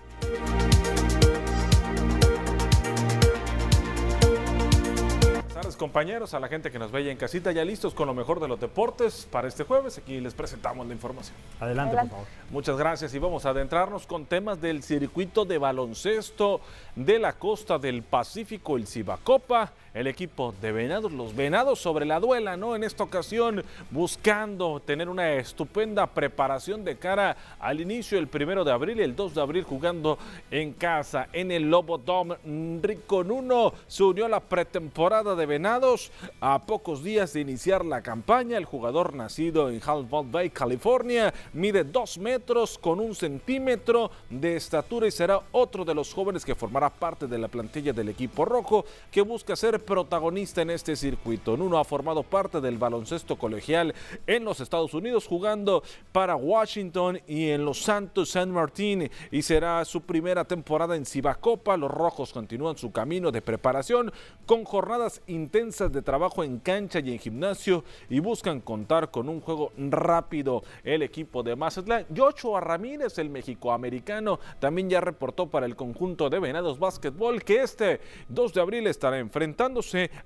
Tardes compañeros, a la gente que nos veía en casita, ya listos con lo mejor de los deportes para este jueves. Aquí les presentamos la información. Adelante, por favor. Muchas gracias y vamos a adentrarnos con temas del circuito de baloncesto de la costa del Pacífico, el Cibacopa el equipo de Venados, los Venados sobre la duela, ¿no? En esta ocasión buscando tener una estupenda preparación de cara al inicio del primero de abril y el 2 de abril jugando en casa en el Lobo Dome. Rico Nuno se unió a la pretemporada de Venados a pocos días de iniciar la campaña. El jugador nacido en Humboldt Bay, California, mide dos metros con un centímetro de estatura y será otro de los jóvenes que formará parte de la plantilla del equipo rojo que busca ser protagonista en este circuito. Nuno ha formado parte del baloncesto colegial en los Estados Unidos jugando para Washington y en los Santos San Martín y será su primera temporada en Cibacopa. Los rojos continúan su camino de preparación con jornadas intensas de trabajo en cancha y en gimnasio y buscan contar con un juego rápido. El equipo de Mazatlán, Joshua Ramírez, el mexicoamericano, también ya reportó para el conjunto de Venados Básquetbol que este 2 de abril estará enfrentando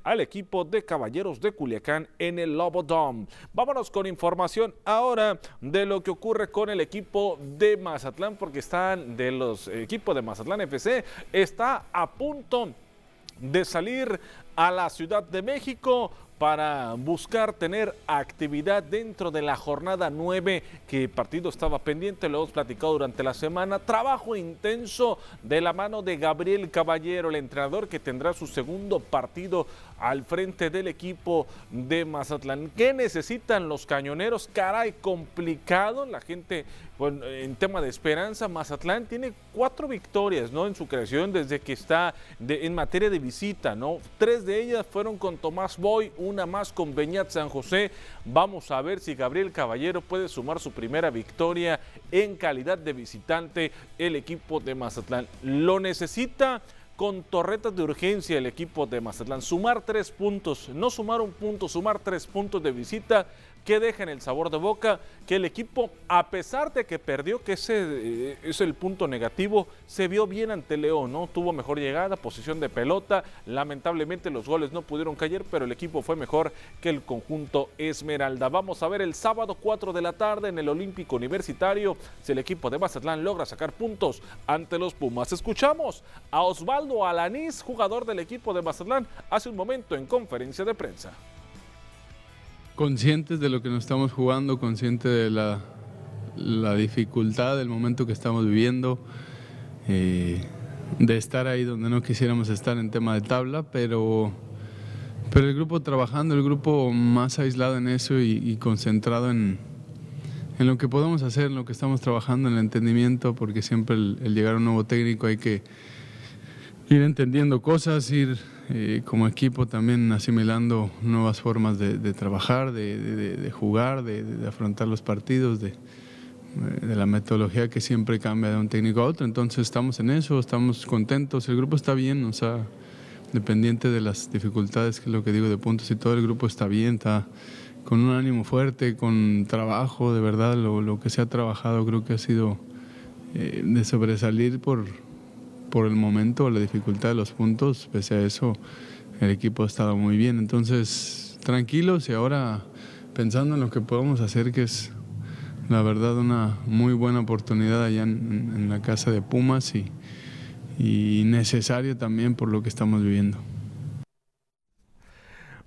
al equipo de Caballeros de Culiacán en el Lobo Dome. Vámonos con información ahora de lo que ocurre con el equipo de Mazatlán, porque están de los equipos de Mazatlán FC, está a punto de salir a la Ciudad de México para buscar tener actividad dentro de la jornada 9 que el partido estaba pendiente, lo hemos platicado durante la semana, trabajo intenso de la mano de Gabriel Caballero, el entrenador que tendrá su segundo partido al frente del equipo de Mazatlán. ¿Qué necesitan los cañoneros? Caray, complicado, la gente bueno, en tema de esperanza, Mazatlán tiene cuatro victorias ¿no? en su creación desde que está en materia de visita. ¿no? Tres de ellas fueron con Tomás Boy, una más con Beñat San José. Vamos a ver si Gabriel Caballero puede sumar su primera victoria en calidad de visitante el equipo de Mazatlán. Lo necesita con torretas de urgencia el equipo de Mazatlán. Sumar tres puntos, no sumar un punto, sumar tres puntos de visita que dejen el sabor de boca, que el equipo, a pesar de que perdió, que ese eh, es el punto negativo, se vio bien ante León, ¿no? Tuvo mejor llegada, posición de pelota, lamentablemente los goles no pudieron caer, pero el equipo fue mejor que el conjunto Esmeralda. Vamos a ver el sábado 4 de la tarde en el Olímpico Universitario si el equipo de Mazatlán logra sacar puntos ante los Pumas. Escuchamos a Osvaldo Alanís, jugador del equipo de Mazatlán, hace un momento en conferencia de prensa conscientes de lo que nos estamos jugando, conscientes de la, dificultad del momento que estamos viviendo, eh, de estar ahí donde no quisiéramos estar en tema de tabla, pero, pero el grupo trabajando, el grupo más aislado en eso y, concentrado en, en, lo que podemos hacer, en lo que estamos trabajando, en el entendimiento, porque siempre el llegar a un nuevo técnico hay que ir entendiendo cosas, ir eh, como equipo también asimilando nuevas formas de, trabajar, de, jugar, de, afrontar los partidos, eh, de, la metodología que siempre cambia de un técnico a otro. Entonces estamos en eso, estamos contentos, el grupo está bien, o dependiente de las dificultades, que es lo que digo de puntos y todo, el grupo está bien, está con un ánimo fuerte, con trabajo, de verdad, lo, que se ha trabajado creo que ha sido eh, de sobresalir por por el momento la dificultad de los puntos, pese a eso el equipo ha estado muy bien. Entonces, tranquilos y ahora pensando en lo que podemos hacer, que es la verdad una muy buena oportunidad allá en, la casa de Pumas y, y necesario también por lo que estamos viviendo.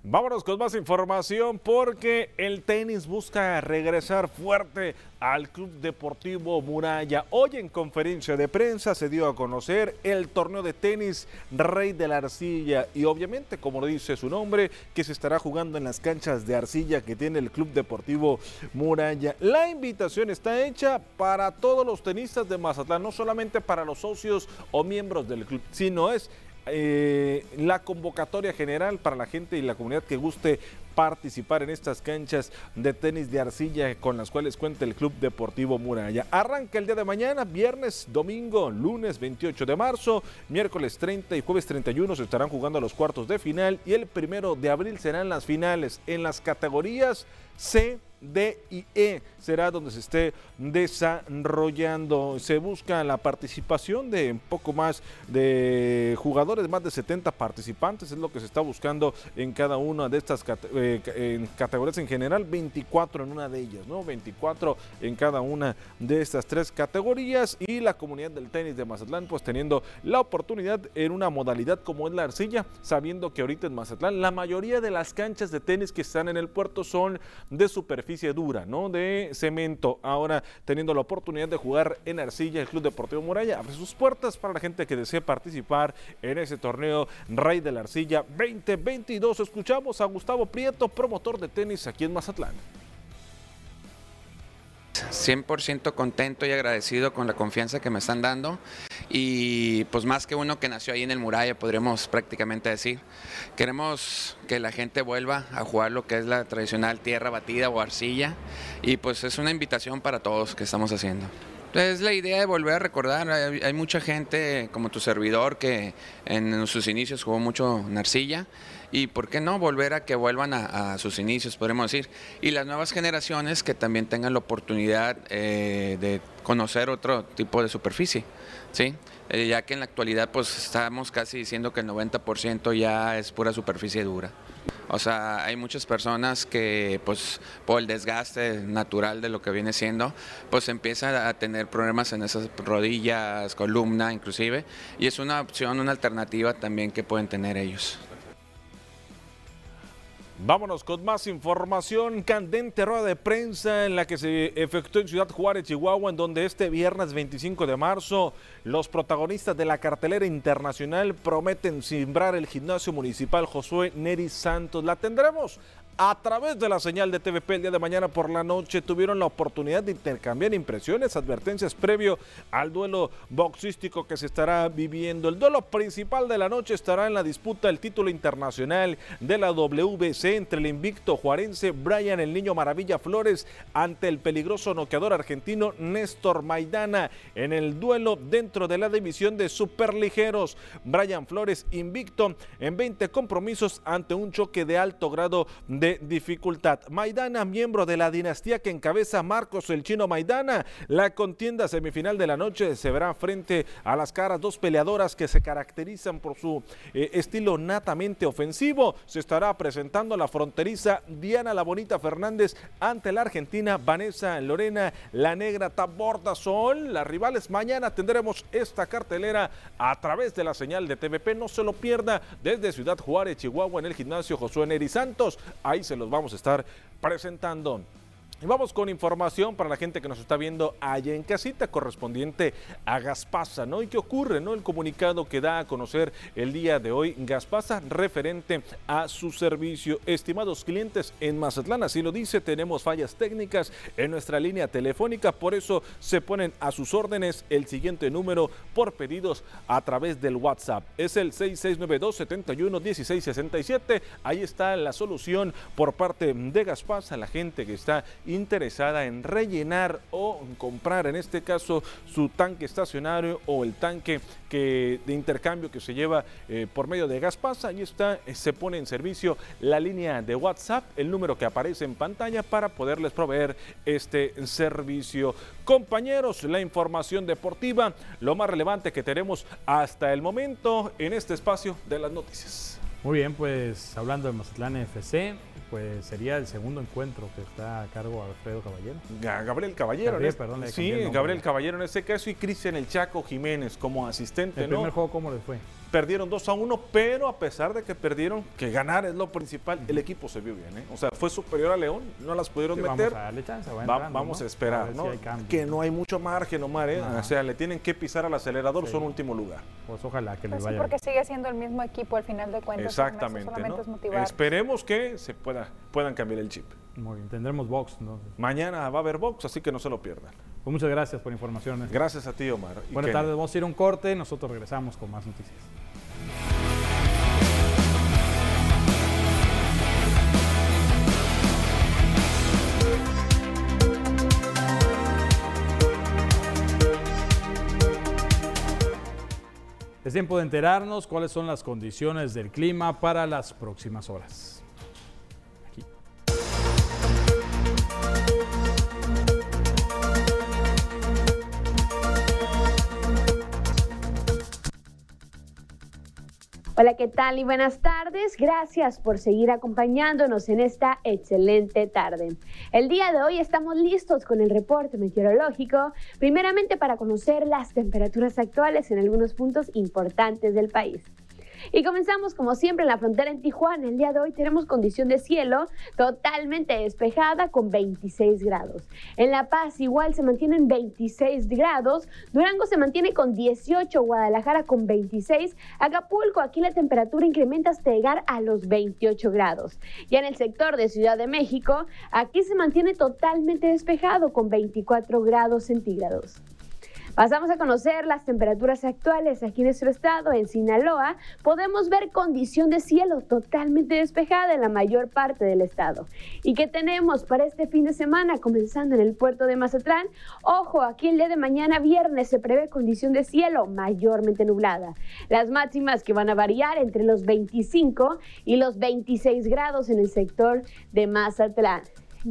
Vámonos con más información porque el tenis busca regresar fuerte al Club Deportivo Muralla. Hoy en conferencia de prensa se dio a conocer el torneo de tenis Rey de la Arcilla y obviamente, como dice su nombre, que se estará jugando en las canchas de arcilla que tiene el Club Deportivo Muralla. La invitación está hecha para todos los tenistas de Mazatlán, no solamente para los socios o miembros del club, sino es eh, la convocatoria general para la gente y la comunidad que guste participar en estas canchas de tenis de arcilla con las cuales cuenta el Club Deportivo Muralla. Arranca el día de mañana, viernes, domingo, lunes 28 de marzo, miércoles 30 y jueves 31 se estarán jugando los cuartos de final y el primero de abril serán las finales en las categorías C, D y E será donde se esté desarrollando. Se busca la participación de un poco más de jugadores, más de 70 participantes, es lo que se está buscando en cada una de estas eh, categorías en general, 24 en una de ellas, ¿no? 24 en cada una de estas tres categorías y la comunidad del tenis de Mazatlán pues teniendo la oportunidad en una modalidad como es la arcilla, sabiendo que ahorita en Mazatlán la mayoría de las canchas de tenis que están en el puerto son de superficie dura, ¿no? De cemento. Ahora teniendo la oportunidad de jugar en arcilla, el Club Deportivo Muralla abre sus puertas para la gente que desee participar en ese torneo Rey de la Arcilla 2022. Escuchamos a Gustavo Prieto, promotor de tenis aquí en Mazatlán. 100% contento y agradecido con la confianza que me están dando. Y pues más que uno que nació ahí en el Muralla, podríamos prácticamente decir. Queremos que la gente vuelva a jugar lo que es la tradicional tierra batida o arcilla. Y pues es una invitación para todos que estamos haciendo. Es la idea de volver a recordar, hay, mucha gente como tu servidor que en sus inicios jugó mucho en arcilla y por qué no volver a que vuelvan a, sus inicios, podemos decir. Y las nuevas generaciones que también tengan la oportunidad eh, de conocer otro tipo de superficie, ¿sí? Eh, ya que en la actualidad pues estamos casi diciendo que el 90% ya es pura superficie dura. O sea, hay muchas personas que, pues, por el desgaste natural de lo que viene siendo, pues empiezan a tener problemas en esas rodillas, columna, inclusive, y es una opción, una alternativa también que pueden tener ellos. Vámonos con más información. Candente rueda de prensa en la que se efectuó en Ciudad Juárez, Chihuahua, en donde este viernes 25 de marzo los protagonistas de la cartelera internacional prometen simbrar el gimnasio municipal Josué Neri Santos. La tendremos a través de la señal de TVP el día de mañana por la noche tuvieron la oportunidad de intercambiar impresiones, advertencias previo al duelo boxístico que se estará viviendo. El duelo principal de la noche estará en la disputa del título internacional de la WBC entre el invicto juarense Brian el Niño Maravilla Flores ante el peligroso noqueador argentino Néstor Maidana en el duelo dentro de la división de superligeros. Brian Flores invicto en 20 compromisos ante un choque de alto grado de dificultad. Maidana, miembro de la dinastía que encabeza Marcos el Chino Maidana. La contienda semifinal de la noche se verá frente a las caras dos peleadoras que se caracterizan por su eh, estilo natamente ofensivo. Se estará presentando la fronteriza Diana La Bonita Fernández ante la argentina Vanessa Lorena La Negra Taborda Sol. Las rivales mañana tendremos esta cartelera a través de la señal de TVP. No se lo pierda desde Ciudad Juárez, Chihuahua, en el gimnasio Josué Neri Santos. Ahí se los vamos a estar presentando. Vamos con información para la gente que nos está viendo allá en casita correspondiente a Gaspasa, ¿no? ¿Y qué ocurre, no? El comunicado que da a conocer el día de hoy Gaspasa referente a su servicio. Estimados clientes en Mazatlán, así lo dice, tenemos fallas técnicas en nuestra línea telefónica, por eso se ponen a sus órdenes el siguiente número por pedidos a través del WhatsApp. Es el 6692 71 1667. Ahí está la solución por parte de Gaspasa, la gente que está interesada en rellenar o comprar, en este caso, su tanque estacionario o el tanque que, de intercambio que se lleva eh, por medio de gas pasa, ahí está, eh, se pone en servicio la línea de WhatsApp, el número que aparece en pantalla para poderles proveer este servicio. Compañeros, la información deportiva, lo más relevante que tenemos hasta el momento en este espacio de las noticias. Muy bien, pues hablando de Mazatlán FC, pues sería el segundo encuentro que está a cargo Alfredo Caballero. Gabriel Caballero. Gabriel, perdón, sí, Gabriel Caballero en ese caso y Cristian El Chaco Jiménez como asistente. ¿El primer juego cómo les fue? Perdieron 2 a 1, pero a pesar de que perdieron, que ganar es lo principal, el equipo se vio bien. ¿eh? O sea, fue superior a León, no las pudieron meter. Vamos a darle chance, vamos a esperar, ¿no? que no hay mucho margen, Omar. ¿eh? O sea, le tienen que pisar al acelerador, son último lugar. Pues ojalá que les pues vaya. Sí, porque sigue siendo el mismo equipo al final de cuentas. Exactamente. Esperemos que se pueda, puedan cambiar el chip. Muy bien, tendremos box. ¿no? Mañana va a haber box, así que no se lo pierdan. Pues muchas gracias por la información. Gracias a ti, Omar. Buenas tardes, vamos a ir a un corte, nosotros regresamos con más noticias. Es tiempo de enterarnos cuáles son las condiciones del clima para las próximas horas. Hola, ¿qué tal y buenas tardes? Gracias por seguir acompañándonos en esta excelente tarde. El día de hoy estamos listos con el reporte meteorológico, primeramente para conocer las temperaturas actuales en algunos puntos importantes del país. Y comenzamos como siempre en la frontera en Tijuana. El día de hoy tenemos condición de cielo totalmente despejada con 26 grados. En La Paz igual se mantienen 26 grados. Durango se mantiene con 18, Guadalajara con 26. Acapulco aquí la temperatura incrementa hasta llegar a los 28 grados. Ya en el sector de Ciudad de México, aquí se mantiene totalmente despejado con 24 grados centígrados. Pasamos a conocer las temperaturas actuales aquí en nuestro estado, en Sinaloa. Podemos ver condición de cielo totalmente despejada en la mayor parte del estado. ¿Y qué tenemos para este fin de semana? Comenzando en el puerto de Mazatlán. Ojo, aquí el día de mañana viernes se prevé condición de cielo mayormente nublada. Las máximas que van a variar entre los 25 y los 26 grados en el sector de Mazatlán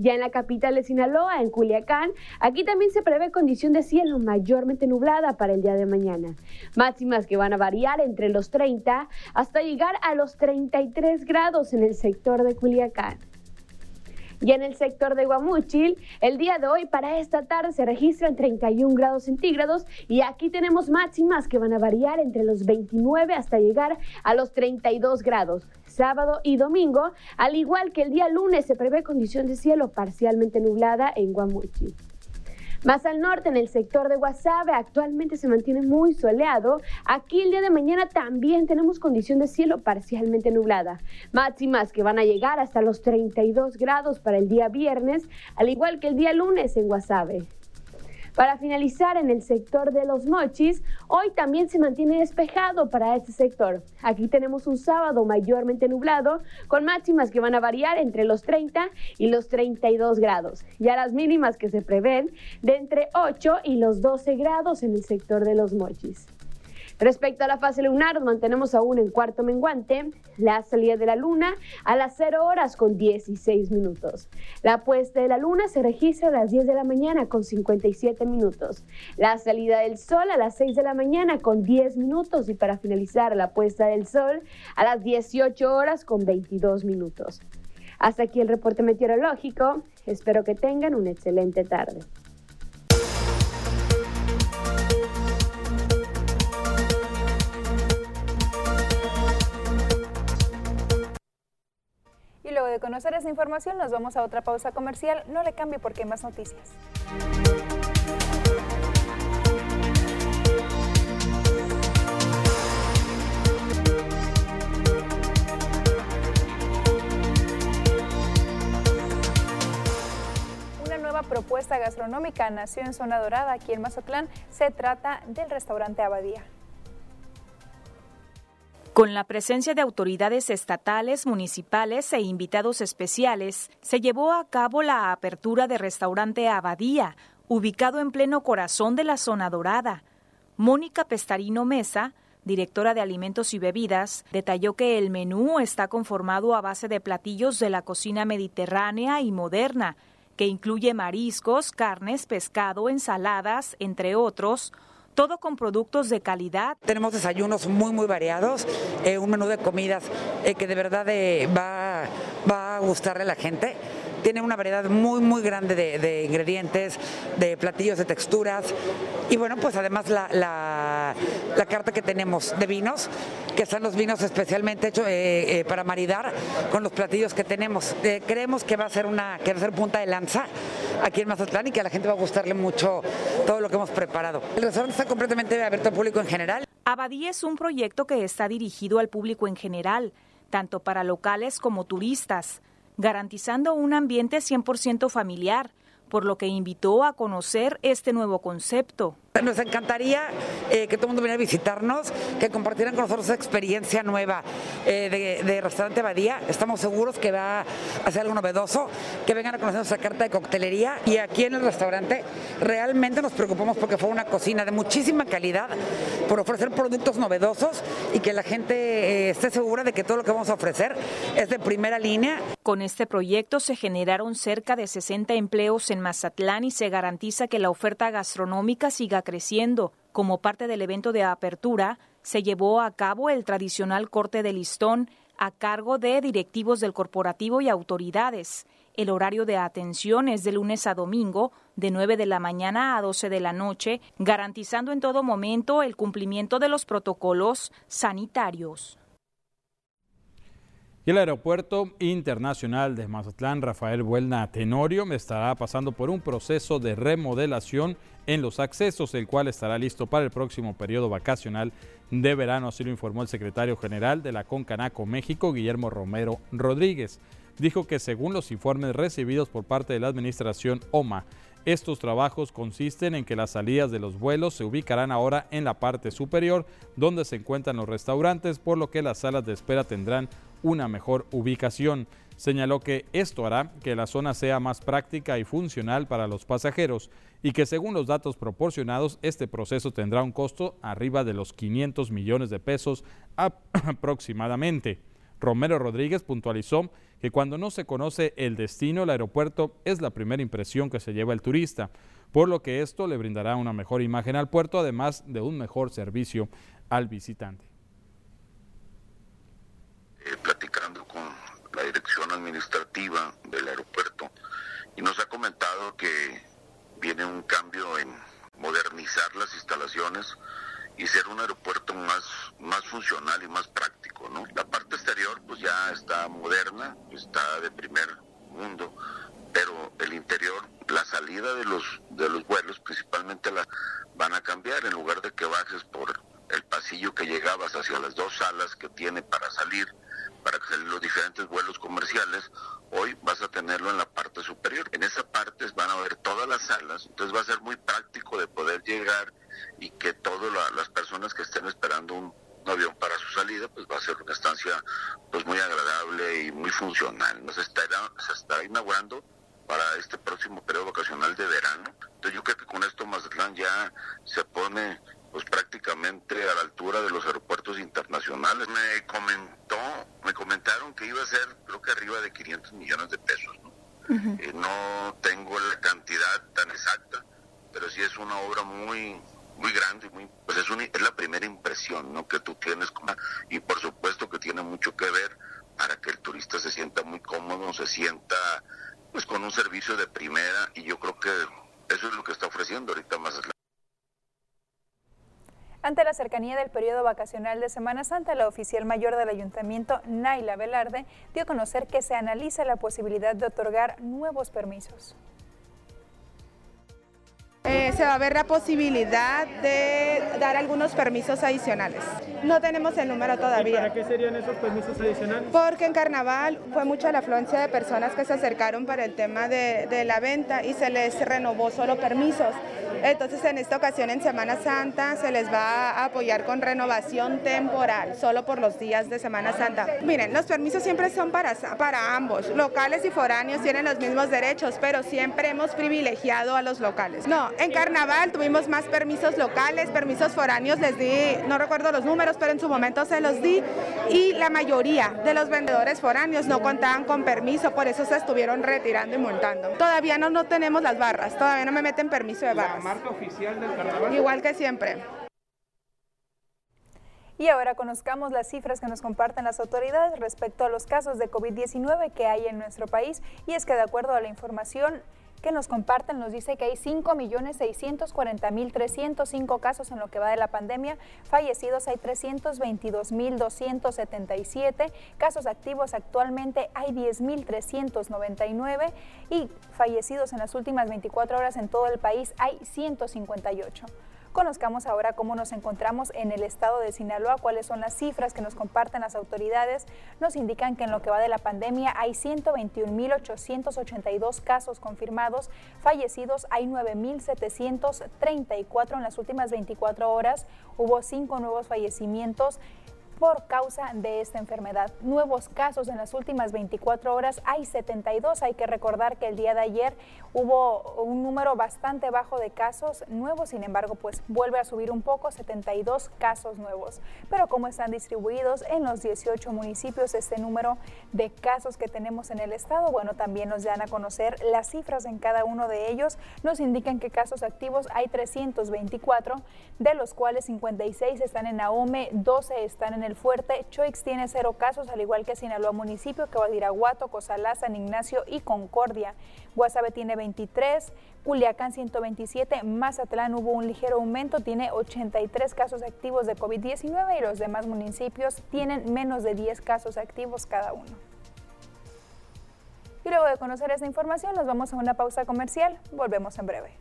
ya en la capital de Sinaloa, en Culiacán. Aquí también se prevé condición de cielo mayormente nublada para el día de mañana. Máximas que van a variar entre los 30 hasta llegar a los 33 grados en el sector de Culiacán. Y en el sector de Guamúchil, el día de hoy para esta tarde se registran 31 grados centígrados y aquí tenemos máximas que van a variar entre los 29 hasta llegar a los 32 grados. Sábado y domingo, al igual que el día lunes, se prevé condición de cielo parcialmente nublada en Guamúchil. Más al norte, en el sector de Guasave, actualmente se mantiene muy soleado. Aquí el día de mañana también tenemos condición de cielo parcialmente nublada. Máximas que van a llegar hasta los 32 grados para el día viernes, al igual que el día lunes en Guasave. Para finalizar, en el sector de los mochis, hoy también se mantiene despejado para este sector. Aquí tenemos un sábado mayormente nublado, con máximas que van a variar entre los 30 y los 32 grados. Ya las mínimas que se prevén de entre 8 y los 12 grados en el sector de los mochis. Respecto a la fase lunar, nos mantenemos aún en cuarto menguante, la salida de la luna a las 0 horas con 16 minutos. La puesta de la luna se registra a las 10 de la mañana con 57 minutos. La salida del sol a las 6 de la mañana con 10 minutos y para finalizar la puesta del sol a las 18 horas con 22 minutos. Hasta aquí el reporte meteorológico. Espero que tengan una excelente tarde. Y luego de conocer esa información nos vamos a otra pausa comercial. No le cambie porque hay más noticias. Una nueva propuesta gastronómica nació en Zona Dorada, aquí en Mazatlán. Se trata del restaurante Abadía. Con la presencia de autoridades estatales, municipales e invitados especiales, se llevó a cabo la apertura de restaurante Abadía, ubicado en pleno corazón de la zona dorada. Mónica Pestarino Mesa, directora de Alimentos y Bebidas, detalló que el menú está conformado a base de platillos de la cocina mediterránea y moderna, que incluye mariscos, carnes, pescado, ensaladas, entre otros, todo con productos de calidad. Tenemos desayunos muy, muy variados, eh, un menú de comidas eh, que de verdad eh, va, va a gustarle a la gente tiene una variedad muy, muy grande de, ingredientes, de platillos, de texturas. Y bueno, pues además la, la, carta que tenemos de vinos, que son los vinos especialmente hechos eh, eh, para maridar con los platillos que tenemos. Eh, creemos que va a ser una que va a ser punta de lanza aquí en Mazatlán y que a la gente va a gustarle mucho todo lo que hemos preparado. El restaurante está completamente abierto al público en general. Abadí es un proyecto que está dirigido al público en general, tanto para locales como turistas garantizando un ambiente 100% familiar, por lo que invitó a conocer este nuevo concepto. Nos encantaría eh, que todo el mundo viniera a visitarnos, que compartieran con nosotros esa experiencia nueva eh, de, Restaurante Badía. Estamos seguros que va a ser algo novedoso, que vengan a conocer nuestra carta de coctelería. Y aquí en el restaurante realmente nos preocupamos porque fue una cocina de muchísima calidad, por ofrecer productos novedosos y que la gente eh, esté segura de que todo lo que vamos a ofrecer es de primera línea. Con este proyecto se generaron cerca de 60 empleos en Mazatlán y se garantiza que la oferta gastronómica siga creciendo. Como parte del evento de apertura, se llevó a cabo el tradicional corte de listón a cargo de directivos del corporativo y autoridades. El horario de atención es de lunes a domingo, de 9 de la mañana a 12 de la noche, garantizando en todo momento el cumplimiento de los protocolos sanitarios. El Aeropuerto Internacional de Mazatlán, Rafael Buelna Tenorio, estará pasando por un proceso de remodelación en los accesos, el cual estará listo para el próximo periodo vacacional de verano, así lo informó el secretario general de la Concanaco México, Guillermo Romero Rodríguez. Dijo que según los informes recibidos por parte de la administración OMA, estos trabajos consisten en que las salidas de los vuelos se ubicarán ahora en la parte superior donde se encuentran los restaurantes, por lo que las salas de espera tendrán una mejor ubicación. Señaló que esto hará que la zona sea más práctica y funcional para los pasajeros y que según los datos proporcionados, este proceso tendrá un costo arriba de los 500 millones de pesos aproximadamente. Romero Rodríguez puntualizó que cuando no se conoce el destino, el aeropuerto es la primera impresión que se lleva el turista, por lo que esto le brindará una mejor imagen al puerto, además de un mejor servicio al visitante. Eh, platicando con la dirección administrativa del aeropuerto y nos ha comentado que viene un cambio en modernizar las instalaciones y ser un aeropuerto más, más funcional y más práctico, ¿no? La parte exterior pues ya está moderna, está de primer mundo, pero el interior, la salida de los, de los vuelos principalmente la van a cambiar, en lugar de que bajes por el pasillo que llegabas hacia las dos salas que tiene para salir, para que los diferentes vuelos comerciales, hoy vas a tenerlo en la parte superior. En esa parte van a ver todas las salas, entonces va a ser muy práctico de poder llegar y que todas las personas que estén esperando un, avión para su salida, pues va a ser una estancia pues muy agradable y muy funcional. Se está, se está inaugurando para este próximo periodo vacacional de verano. Entonces yo creo que con esto Mazatlán ya se pone pues prácticamente a la altura de los aeropuertos internacionales. Me comentó, me comentaron que iba a ser creo que arriba de 500 millones de pesos. ¿no? Eh, no tengo la cantidad tan exacta, pero sí es una obra muy muy grande, muy, pues es, es la primera impresión ¿no? que tú tienes como, y por supuesto que tiene mucho que ver para que el turista se sienta muy cómodo, se sienta pues con un servicio de primera y yo creo que eso es lo que está ofreciendo ahorita más ante la cercanía del periodo vacacional de Semana Santa, la oficial mayor del ayuntamiento, Naila Velarde, dio a conocer que se analiza la posibilidad de otorgar nuevos permisos. Eh, se va a ver la posibilidad de dar algunos permisos adicionales. No tenemos el número todavía. ¿Y para qué serían esos permisos adicionales? Porque en carnaval fue mucha la afluencia de personas que se acercaron para el tema de, de la venta y se les renovó solo permisos. Entonces en esta ocasión en Semana Santa se les va a apoyar con renovación temporal, solo por los días de Semana Santa. Miren, los permisos siempre son para, para ambos, locales y foráneos tienen los mismos derechos, pero siempre hemos privilegiado a los locales. No, en carnaval tuvimos más permisos locales, permisos foráneos, les di, no recuerdo los números, pero en su momento se los di y la mayoría de los vendedores foráneos no contaban con permiso, por eso se estuvieron retirando y multando. Todavía no, no tenemos las barras, todavía no me meten permiso de barras marca oficial del carnaval? Igual que siempre. Y ahora conozcamos las cifras que nos comparten las autoridades respecto a los casos de COVID-19 que hay en nuestro país. Y es que de acuerdo a la información que nos comparten nos dice que hay 5.640.305 casos en lo que va de la pandemia, fallecidos hay 322.277, casos activos actualmente hay 10.399 y fallecidos en las últimas 24 horas en todo el país hay 158. Conozcamos ahora cómo nos encontramos en el estado de Sinaloa, cuáles son las cifras que nos comparten las autoridades. Nos indican que en lo que va de la pandemia hay 121.882 casos confirmados, fallecidos hay 9.734 en las últimas 24 horas, hubo cinco nuevos fallecimientos por causa de esta enfermedad. Nuevos casos en las últimas 24 horas hay 72. Hay que recordar que el día de ayer hubo un número bastante bajo de casos nuevos, sin embargo, pues vuelve a subir un poco, 72 casos nuevos. Pero como están distribuidos en los 18 municipios este número de casos que tenemos en el estado, bueno, también nos dan a conocer las cifras en cada uno de ellos. Nos indican que casos activos hay 324, de los cuales 56 están en Ahome, 12 están en el Fuerte. Choix tiene cero casos, al igual que Sinaloa Municipio, Cabadiraguato, Cozalá, San Ignacio y Concordia. Guasave tiene 23, Culiacán 127, Mazatlán hubo un ligero aumento, tiene 83 casos activos de COVID-19 y los demás municipios tienen menos de 10 casos activos cada uno. Y luego de conocer esta información, nos vamos a una pausa comercial. Volvemos en breve.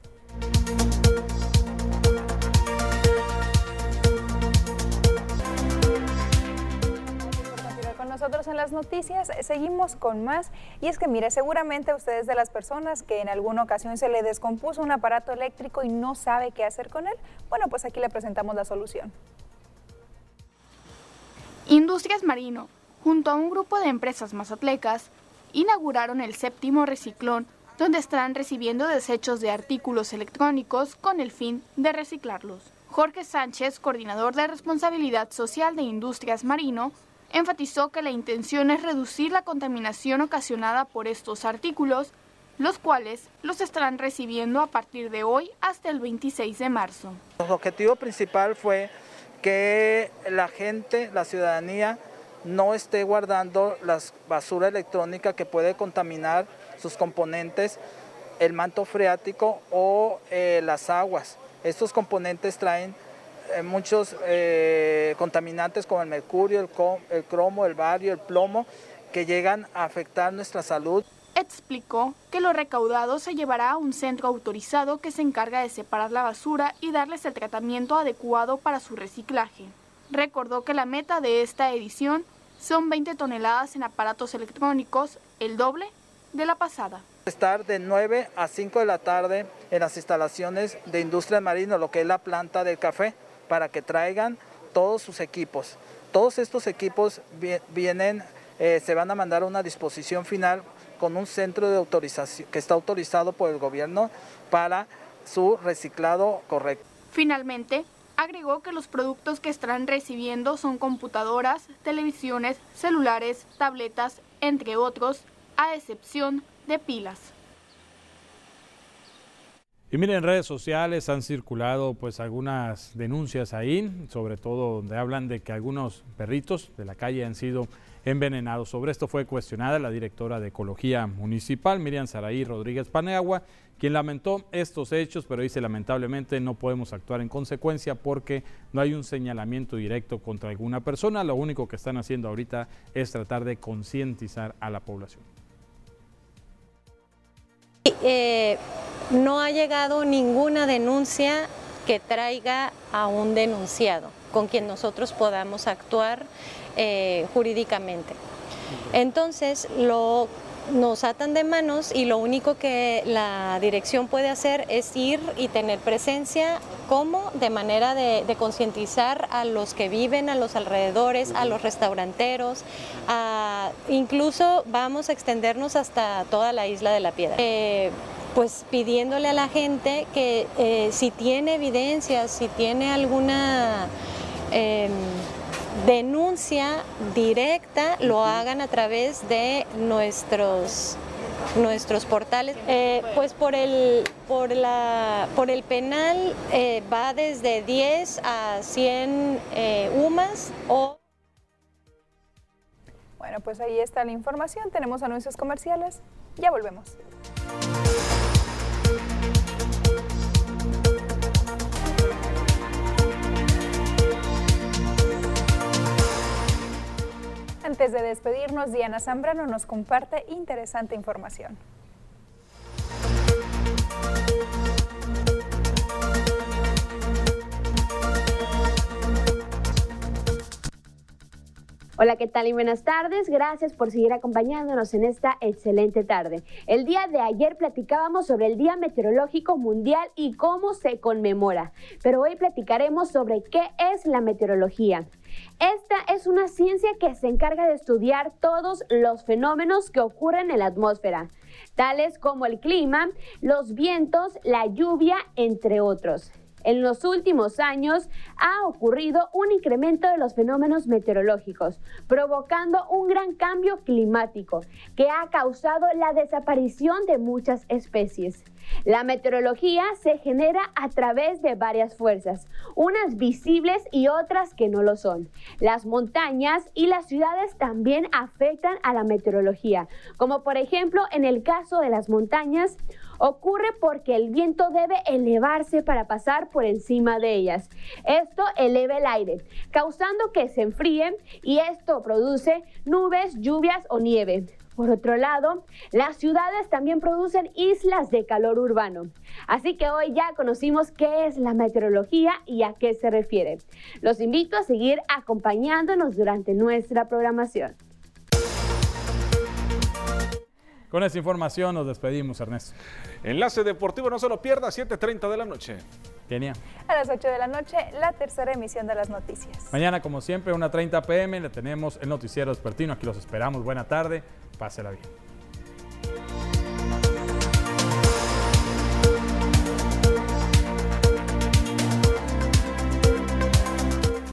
Nosotros en las noticias. Seguimos con más. Y es que, mire, seguramente ustedes de las personas que en alguna ocasión se le descompuso un aparato eléctrico y no sabe qué hacer con él, bueno, pues aquí le presentamos la solución. Industrias Marino, junto a un grupo de empresas mazatlecas, inauguraron el séptimo reciclón, donde estarán recibiendo desechos de artículos electrónicos con el fin de reciclarlos. Jorge Sánchez, coordinador de responsabilidad social de Industrias Marino, enfatizó que la intención es reducir la contaminación ocasionada por estos artículos, los cuales los estarán recibiendo a partir de hoy hasta el 26 de marzo. El objetivo principal fue que la gente, la ciudadanía, no esté guardando la basura electrónica que puede contaminar sus componentes, el manto freático o eh, las aguas. Estos componentes traen muchos eh, contaminantes como el mercurio, el, el cromo, el bario, el plomo, que llegan a afectar nuestra salud. Explicó que lo recaudado se llevará a un centro autorizado que se encarga de separar la basura y darles el tratamiento adecuado para su reciclaje. Recordó que la meta de esta edición son 20 toneladas en aparatos electrónicos, el doble de la pasada. Estar de 9 a 5 de la tarde en las instalaciones de Industria Marino, lo que es la planta del café para que traigan todos sus equipos. Todos estos equipos vienen, eh, se van a mandar a una disposición final con un centro de autorización que está autorizado por el gobierno para su reciclado correcto. Finalmente, agregó que los productos que estarán recibiendo son computadoras, televisiones, celulares, tabletas, entre otros, a excepción de pilas. Y miren, en redes sociales han circulado pues algunas denuncias ahí, sobre todo donde hablan de que algunos perritos de la calle han sido envenenados. Sobre esto fue cuestionada la directora de Ecología Municipal, Miriam Saraí Rodríguez Paneagua, quien lamentó estos hechos, pero dice lamentablemente no podemos actuar en consecuencia porque no hay un señalamiento directo contra alguna persona. Lo único que están haciendo ahorita es tratar de concientizar a la población. Eh, no ha llegado ninguna denuncia que traiga a un denunciado con quien nosotros podamos actuar eh, jurídicamente. Entonces, lo, nos atan de manos y lo único que la dirección puede hacer es ir y tener presencia como de manera de, concientizar a los que viven a los alrededores, a los restauranteros, incluso vamos a extendernos hasta toda la isla de la Piedra. Eh, pues pidiéndole a la gente que eh, si tiene evidencias, si tiene alguna em, denuncia directa, lo hagan a través de nuestros nuestros portales. Eh, pues por el, por, la, por el penal eh, va desde 10 a 100 UMAS o... Bueno, pues ahí está la información. Tenemos anuncios comerciales. Ya volvemos. Antes de despedirnos, Diana Zambrano nos comparte interesante información. Hola, ¿qué tal y buenas tardes? Gracias por seguir acompañándonos en esta excelente tarde. El día de ayer platicábamos sobre el Día Meteorológico Mundial y cómo se conmemora, pero hoy platicaremos sobre qué es la meteorología. Esta es una ciencia que se encarga de estudiar todos los fenómenos que ocurren en la atmósfera, tales como el clima, los vientos, la lluvia, entre otros. En los últimos años ha ocurrido un incremento de los fenómenos meteorológicos, provocando un gran cambio climático que ha causado la desaparición de muchas especies. La meteorología se genera a través de varias fuerzas, unas visibles y otras que no lo son. Las montañas y las ciudades también afectan a la meteorología, como por ejemplo en el caso de las montañas, ocurre porque el viento debe elevarse para pasar por encima de ellas. Esto eleva el aire, causando que se enfríen y esto produce nubes, lluvias o nieve. Por otro lado, las ciudades también producen islas de calor urbano. Así que hoy ya conocimos qué es la meteorología y a qué se refiere. Los invito a seguir acompañándonos durante nuestra programación. Con esta información nos despedimos, Ernesto. Enlace deportivo, no se lo pierda, 7.30 de la noche. Kenia. A las 8 de la noche, la tercera emisión de las noticias. Mañana, como siempre, 1.30 pm, le tenemos el noticiero despertino. Aquí los esperamos. Buena tarde. Pásela bien.